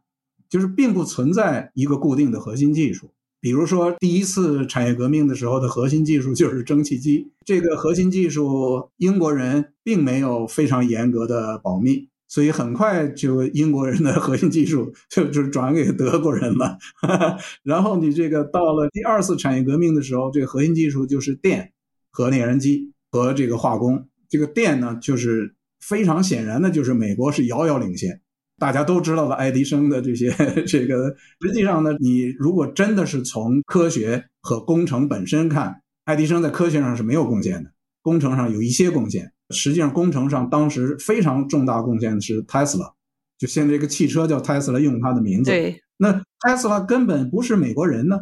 Speaker 2: 就是并不存在一个固定的核心技术。比如说，第一次产业革命的时候的核心技术就是蒸汽机。这个核心技术，英国人并没有非常严格的保密，所以很快就英国人的核心技术 就就转给德国人了。然后你这个到了第二次产业革命的时候，这个核心技术就是电和内燃机和这个化工。这个电呢，就是非常显然的，就是美国是遥遥领先。大家都知道的爱迪生的这些，这个实际上呢，你如果真的是从科学和工程本身看，爱迪生在科学上是没有贡献的，工程上有一些贡献。实际上，工程上当时非常重大贡献的是 Tesla，就现在这个汽车叫 Tesla，用他的名字。
Speaker 1: 对，
Speaker 2: 那 Tesla 根本不是美国人呢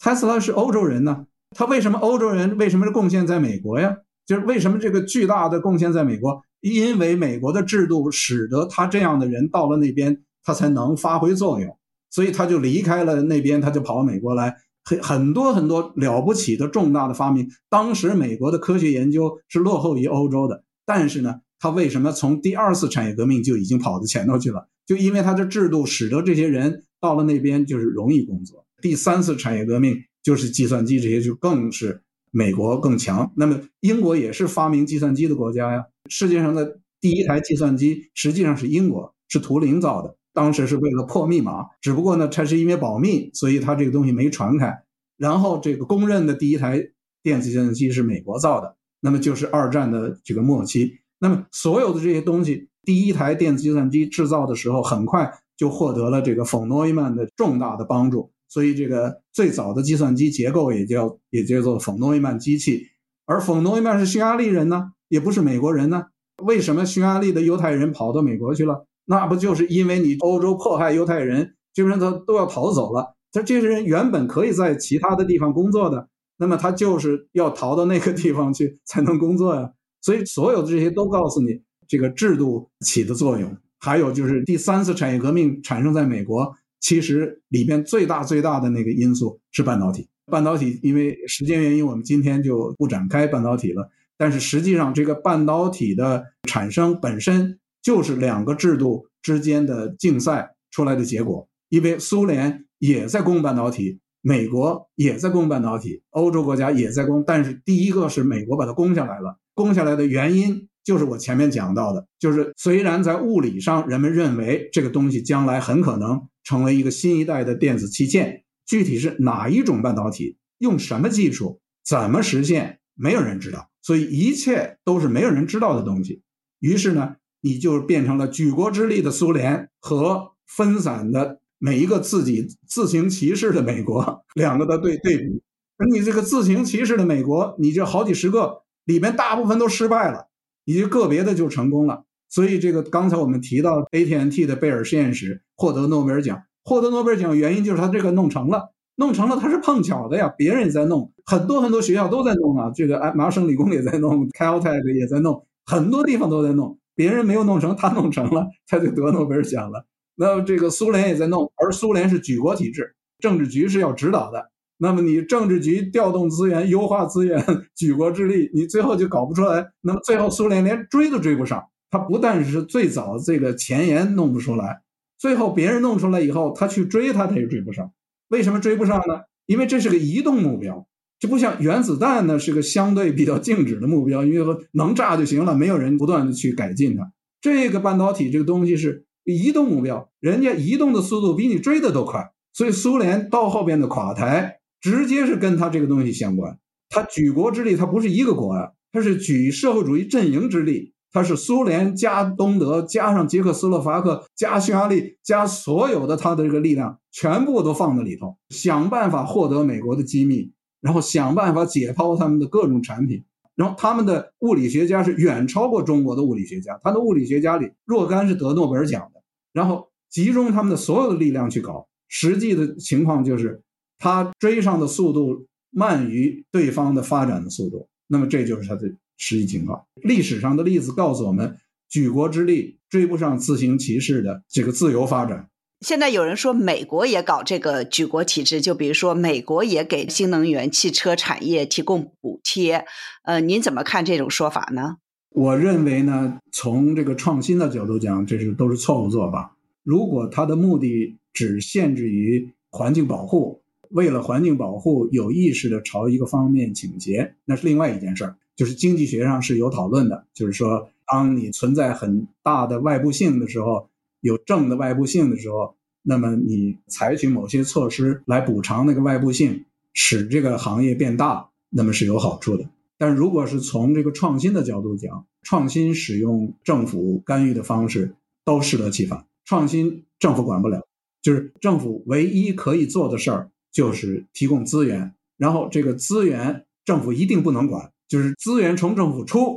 Speaker 2: ，Tesla 是欧洲人呢。他为什么欧洲人为什么贡献在美国呀？就是为什么这个巨大的贡献在美国？因为美国的制度使得他这样的人到了那边，他才能发挥作用，所以他就离开了那边，他就跑美国来。很很多很多了不起的重大的发明，当时美国的科学研究是落后于欧洲的，但是呢，他为什么从第二次产业革命就已经跑到前头去了？就因为他的制度使得这些人到了那边就是容易工作。第三次产业革命就是计算机这些就更是美国更强。那么英国也是发明计算机的国家呀。世界上的第一台计算机实际上是英国，是图灵造的。当时是为了破密码，只不过呢，它是因为保密，所以它这个东西没传开。然后这个公认的第一台电子计算机是美国造的，那么就是二战的这个末期。那么所有的这些东西，第一台电子计算机制造的时候，很快就获得了这个冯诺依曼的重大的帮助。所以这个最早的计算机结构也叫也叫做冯诺依曼机器。而冯诺依曼是匈牙利人呢。也不是美国人呢？为什么匈牙利的犹太人跑到美国去了？那不就是因为你欧洲迫害犹太人，这些人都都要逃走了。他这些人原本可以在其他的地方工作的，那么他就是要逃到那个地方去才能工作呀。所以所有的这些都告诉你，这个制度起的作用。还有就是第三次产业革命产生在美国，其实里边最大最大的那个因素是半导体。半导体因为时间原因，我们今天就不展开半导体了。但是实际上，这个半导体的产生本身就是两个制度之间的竞赛出来的结果。因为苏联也在攻半导体，美国也在攻半导体，欧洲国家也在攻。但是第一个是美国把它攻下来了，攻下来的原因就是我前面讲到的，就是虽然在物理上人们认为这个东西将来很可能成为一个新一代的电子器件，具体是哪一种半导体，用什么技术，怎么实现，没有人知道。所以一切都是没有人知道的东西，于是呢，你就变成了举国之力的苏联和分散的每一个自己自行其事的美国两个的对对比。而你这个自行其事的美国，你这好几十个里面大部分都失败了，以及个别的就成功了。所以这个刚才我们提到 AT&T 的贝尔实验室获得诺贝尔奖，获得诺贝尔奖原因就是他这个弄成了。弄成了他是碰巧的呀，别人也在弄，很多很多学校都在弄啊，这个麻省理工也在弄，Caltech 也在弄，很多地方都在弄，别人没有弄成，他弄成了，他就得诺贝尔奖了。那这个苏联也在弄，而苏联是举国体制，政治局是要指导的。那么你政治局调动资源、优化资源、举国之力，你最后就搞不出来。那么最后苏联连追都追不上。他不但是最早这个前沿弄不出来，最后别人弄出来以后，他去追他他也追不上。为什么追不上呢？因为这是个移动目标，就不像原子弹呢是个相对比较静止的目标，因为能炸就行了，没有人不断的去改进它。这个半导体这个东西是移动目标，人家移动的速度比你追的都快，所以苏联到后边的垮台。直接是跟他这个东西相关，他举国之力，他不是一个国啊，他是举社会主义阵营之力，他是苏联加东德加上捷克斯洛伐克加匈牙利加所有的他的这个力量全部都放在里头，想办法获得美国的机密，然后想办法解剖他们的各种产品，然后他们的物理学家是远超过中国的物理学家，他的物理学家里若干是得诺贝尔奖的，然后集中他们的所有的力量去搞，实际的情况就是。他追上的速度慢于对方的发展的速度，那么这就是他的实际情况。历史上的例子告诉我们，举国之力追不上自行其是的这个自由发展。
Speaker 1: 现在有人说美国也搞这个举国体制，就比如说美国也给新能源汽车产业提供补贴，呃，您怎么看这种说法呢？
Speaker 2: 我认为呢，从这个创新的角度讲，这是都是错误做法。如果它的目的只限制于环境保护，为了环境保护，有意识的朝一个方面倾斜，那是另外一件事儿。就是经济学上是有讨论的，就是说，当你存在很大的外部性的时候，有正的外部性的时候，那么你采取某些措施来补偿那个外部性，使这个行业变大，那么是有好处的。但如果是从这个创新的角度讲，创新使用政府干预的方式都适得其反。创新政府管不了，就是政府唯一可以做的事儿。就是提供资源，然后这个资源政府一定不能管，就是资源从政府出，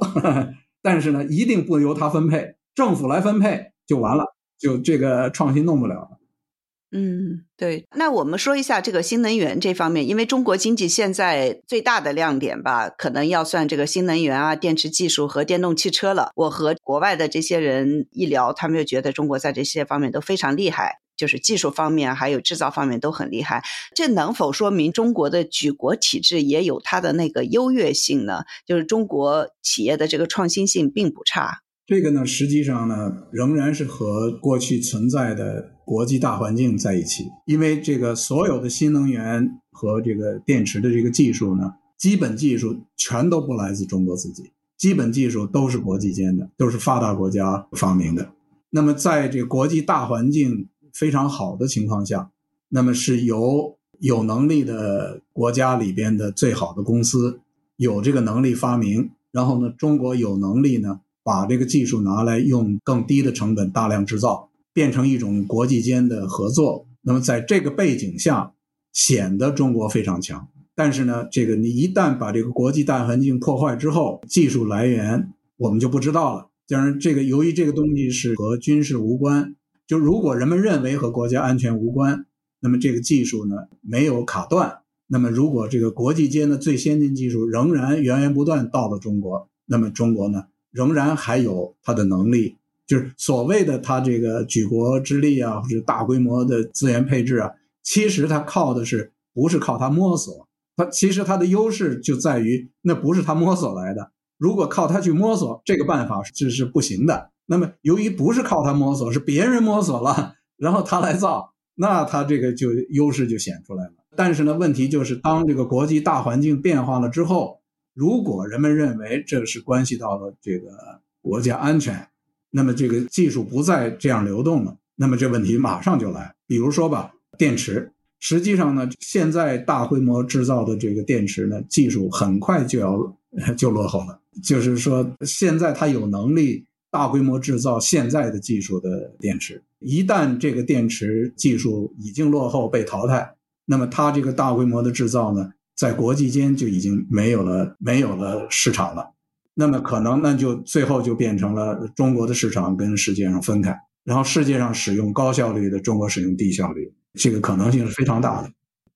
Speaker 2: 但是呢，一定不由他分配，政府来分配就完了，就这个创新弄不了了。
Speaker 1: 嗯，对。那我们说一下这个新能源这方面，因为中国经济现在最大的亮点吧，可能要算这个新能源啊、电池技术和电动汽车了。我和国外的这些人一聊，他们就觉得中国在这些方面都非常厉害。就是技术方面还有制造方面都很厉害，这能否说明中国的举国体制也有它的那个优越性呢？就是中国企业的这个创新性并不差。
Speaker 2: 这个呢，实际上呢，仍然是和过去存在的国际大环境在一起，因为这个所有的新能源和这个电池的这个技术呢，基本技术全都不来自中国自己，基本技术都是国际间的，都是发达国家发明的。那么在这个国际大环境。非常好的情况下，那么是由有能力的国家里边的最好的公司有这个能力发明，然后呢，中国有能力呢把这个技术拿来用更低的成本大量制造，变成一种国际间的合作。那么在这个背景下，显得中国非常强。但是呢，这个你一旦把这个国际大环境破坏之后，技术来源我们就不知道了。当然，这个由于这个东西是和军事无关。就如果人们认为和国家安全无关，那么这个技术呢没有卡断。那么如果这个国际间的最先进技术仍然源源不断到了中国，那么中国呢仍然还有它的能力，就是所谓的它这个举国之力啊，或者大规模的资源配置啊，其实它靠的是不是靠它摸索？它其实它的优势就在于那不是它摸索来的。如果靠它去摸索，这个办法是是不行的。那么，由于不是靠他摸索，是别人摸索了，然后他来造，那他这个就优势就显出来了。但是呢，问题就是当这个国际大环境变化了之后，如果人们认为这是关系到了这个国家安全，那么这个技术不再这样流动了，那么这问题马上就来。比如说吧，电池，实际上呢，现在大规模制造的这个电池呢，技术很快就要 就落后了。就是说，现在它有能力。大规模制造现在的技术的电池，一旦这个电池技术已经落后被淘汰，那么它这个大规模的制造呢，在国际间就已经没有了没有了市场了。那么可能那就最后就变成了中国的市场跟世界上分开，然后世界上使用高效率的，中国使用低效率，这个可能性是非常大的。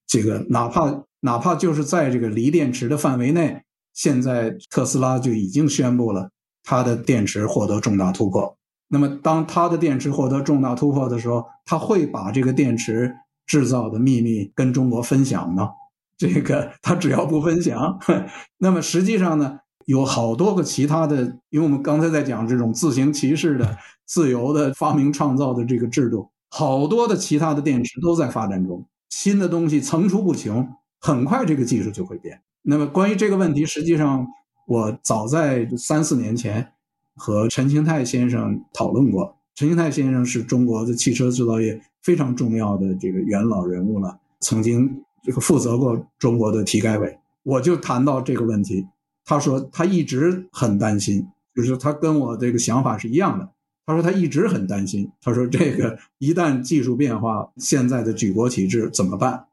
Speaker 2: 这个哪怕哪怕就是在这个锂电池的范围内，现在特斯拉就已经宣布了它的电池获得重大突破。那么，当它的电池获得重大突破的时候，它会把这个电池制造的秘密跟中国分享吗？这个他只要不分享，那么实际上呢，有好多个其他的，因为我们刚才在讲这种自行其是的、自由的发明创造的这个制度，好多的其他的电池都在发展中，新的东西层出不穷，很快这个技术就会变。那么关于这个问题，实际上我早在三四年前和陈清泰先生讨论过。陈清泰先生是中国的汽车制造业非常重要的这个元老人物了，曾经。这个负责过中国的体改委，我就谈到这个问题。他说他一直很担心，就是他跟我这个想法是一样的。他说他一直很担心。他说这个 一旦技术变化，现在的举国体制怎么办？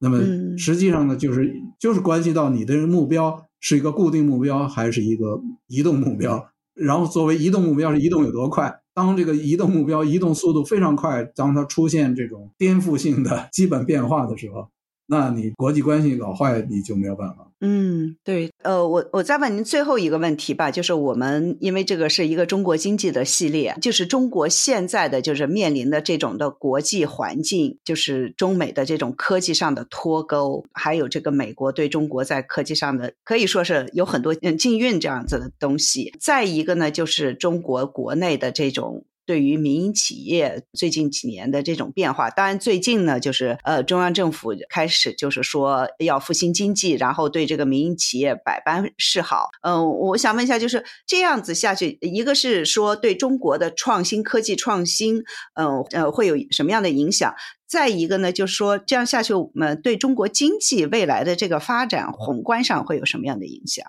Speaker 2: 那么实际上呢，就是就是关系到你的目标是一个固定目标还是一个移动目标。然后作为移动目标是移动有多快？当这个移动目标移动速度非常快，当它出现这种颠覆性的基本变化的时候。那你国际关系搞坏，你就没有办法。
Speaker 1: 嗯，对，呃，我我再问您最后一个问题吧，就是我们因为这个是一个中国经济的系列，就是中国现在的就是面临的这种的国际环境，就是中美的这种科技上的脱钩，还有这个美国对中国在科技上的可以说是有很多嗯禁运这样子的东西。再一个呢，就是中国国内的这种。对于民营企业最近几年的这种变化，当然最近呢，就是呃中央政府开始就是说要复兴经济，然后对这个民营企业百般示好。嗯，我想问一下，就是这样子下去，一个是说对中国的创新科技创新，嗯呃会有什么样的影响？再一个呢，就是说这样下去，我们对中国经济未来的这个发展宏观上会有什么样的影响？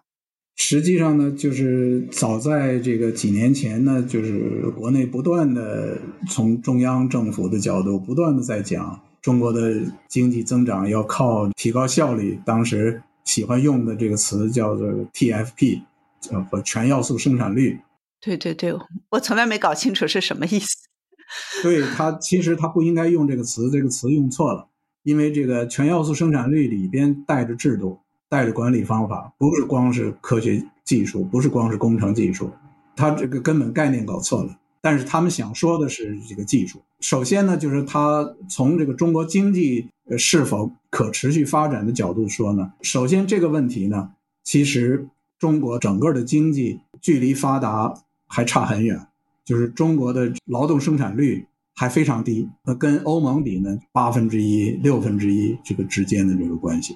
Speaker 2: 实际上呢，就是早在这个几年前呢，就是国内不断的从中央政府的角度不断的在讲中国的经济增长要靠提高效率。当时喜欢用的这个词叫做 TFP，叫和全要素生产率。
Speaker 1: 对对对，我从来没搞清楚是什么意思。
Speaker 2: 对他，其实他不应该用这个词，这个词用错了，因为这个全要素生产率里边带着制度。带着管理方法，不是光是科学技术，不是光是工程技术，他这个根本概念搞错了。但是他们想说的是这个技术。首先呢，就是他从这个中国经济是否可持续发展的角度说呢，首先这个问题呢，其实中国整个的经济距离发达还差很远，就是中国的劳动生产率还非常低，那跟欧盟比呢，八分之一、六分之一这个之间的这个关系。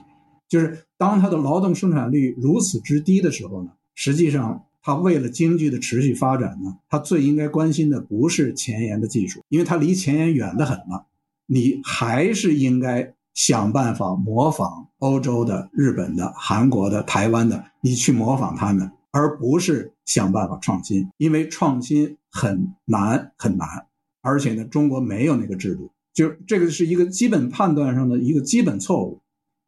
Speaker 2: 就是当它的劳动生产率如此之低的时候呢，实际上它为了经济的持续发展呢，它最应该关心的不是前沿的技术，因为它离前沿远得很了。你还是应该想办法模仿欧洲的、日本的、韩国的、台湾的，你去模仿他们，而不是想办法创新，因为创新很难很难，而且呢，中国没有那个制度，就这个是一个基本判断上的一个基本错误。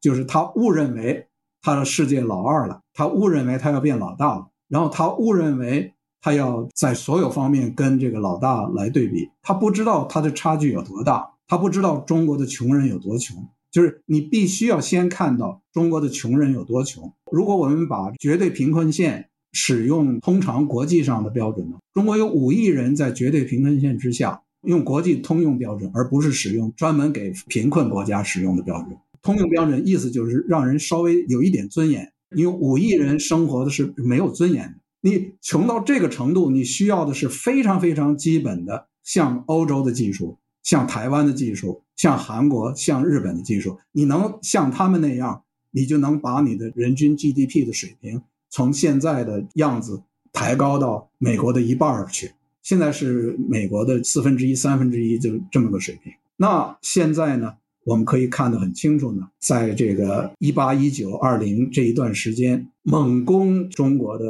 Speaker 2: 就是他误认为他的世界老二了，他误认为他要变老大了，然后他误认为他要在所有方面跟这个老大来对比，他不知道他的差距有多大，他不知道中国的穷人有多穷。就是你必须要先看到中国的穷人有多穷。如果我们把绝对贫困线使用通常国际上的标准呢，中国有五亿人在绝对贫困线之下，用国际通用标准，而不是使用专门给贫困国家使用的标准。通用标准意思就是让人稍微有一点尊严，因为五亿人生活的是没有尊严的。你穷到这个程度，你需要的是非常非常基本的，像欧洲的技术，像台湾的技术，像韩国、像日本的技术。你能像他们那样，你就能把你的人均 GDP 的水平从现在的样子抬高到美国的一半儿去。现在是美国的四分之一、三分之一，就这么个水平。那现在呢？我们可以看得很清楚呢，在这个一八一九二零这一段时间，猛攻中国的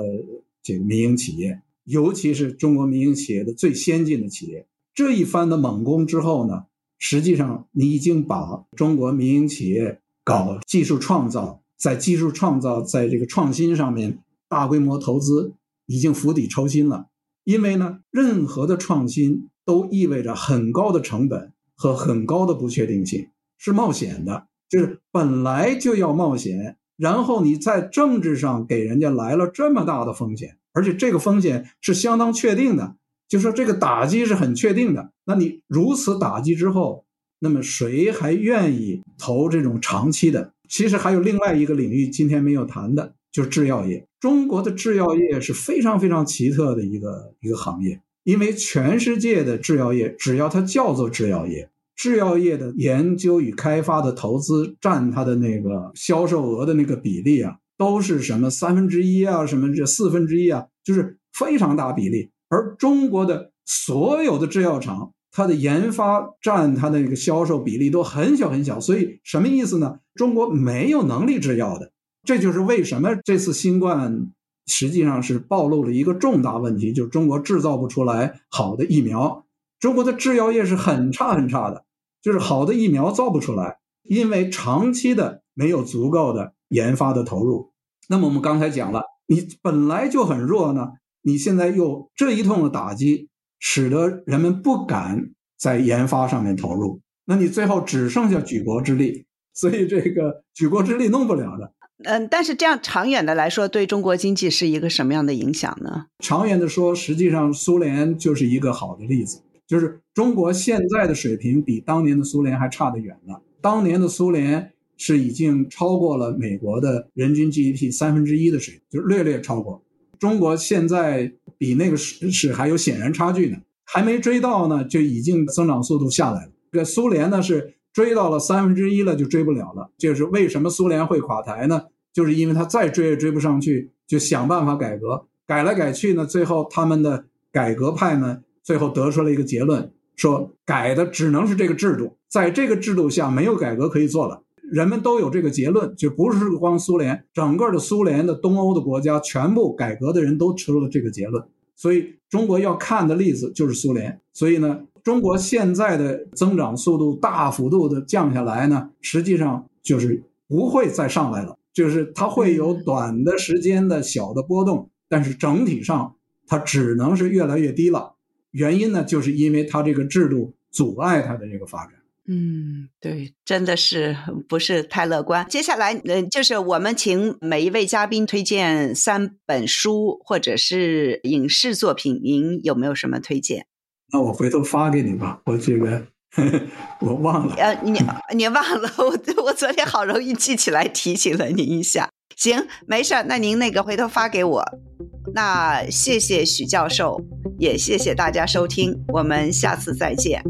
Speaker 2: 这个民营企业，尤其是中国民营企业的最先进的企业，这一番的猛攻之后呢，实际上你已经把中国民营企业搞技术创造，在技术创造在这个创新上面大规模投资已经釜底抽薪了，因为呢，任何的创新都意味着很高的成本和很高的不确定性。是冒险的，就是本来就要冒险，然后你在政治上给人家来了这么大的风险，而且这个风险是相当确定的，就说这个打击是很确定的。那你如此打击之后，那么谁还愿意投这种长期的？其实还有另外一个领域，今天没有谈的，就是制药业。中国的制药业是非常非常奇特的一个一个行业，因为全世界的制药业，只要它叫做制药业，制药业的研究与开发的投资占它的那个销售额的那个比例啊，都是什么三分之一啊，什么这四分之一啊，就是非常大比例。而中国的所有的制药厂，它的研发占它的那个销售比例都很小很小。所以什么意思呢？中国没有能力制药的。这就是为什么这次新冠实际上是暴露了一个重大问题，就是中国制造不出来好的疫苗。中国的制药业是很差很差的，就是好的疫苗造不出来，因为长期的没有足够的研发的投入。那么我们刚才讲了，你本来就很弱呢，你现在又这一通的打击，使得人们不敢在研发上面投入，那你最后只剩下举国之力，所以这个举国之力弄不了的。
Speaker 1: 嗯，但是这样长远的来说，对中国经济是一个什么样的影响呢？
Speaker 2: 长远的说，实际上苏联就是一个好的例子，就是中国现在的水平比当年的苏联还差得远呢。当年的苏联是已经超过了美国的人均 GDP 三分之一的水平，就是略略超过。中国现在比那个是是还有显然差距呢，还没追到呢，就已经增长速度下来了。这苏联呢是。追到了三分之一了，就追不了了。就是为什么苏联会垮台呢？就是因为他再追也追不上去，就想办法改革，改来改去呢，最后他们的改革派呢，最后得出了一个结论，说改的只能是这个制度，在这个制度下没有改革可以做了。人们都有这个结论，就不是光苏联，整个的苏联的东欧的国家，全部改革的人都出了这个结论。所以中国要看的例子就是苏联。所以呢。中国现在的增长速度大幅度的降下来呢，实际上就是不会再上来了，就是它会有短的时间的小的波动，但是整体上它只能是越来越低了。原因呢，就是因为它这个制度阻碍它的这个发展。
Speaker 1: 嗯，对，真的是不是太乐观。接下来，嗯，就是我们请每一位嘉宾推荐三本书或者是影视作品，您有没有什么推荐？
Speaker 2: 那我回头发给你吧，我这个 我忘了。
Speaker 1: 呃，你你忘了？我我昨天好容易记起来，提醒了您一下。行，没事儿。那您那个回头发给我。那谢谢许教授，也谢谢大家收听，我们下次再见。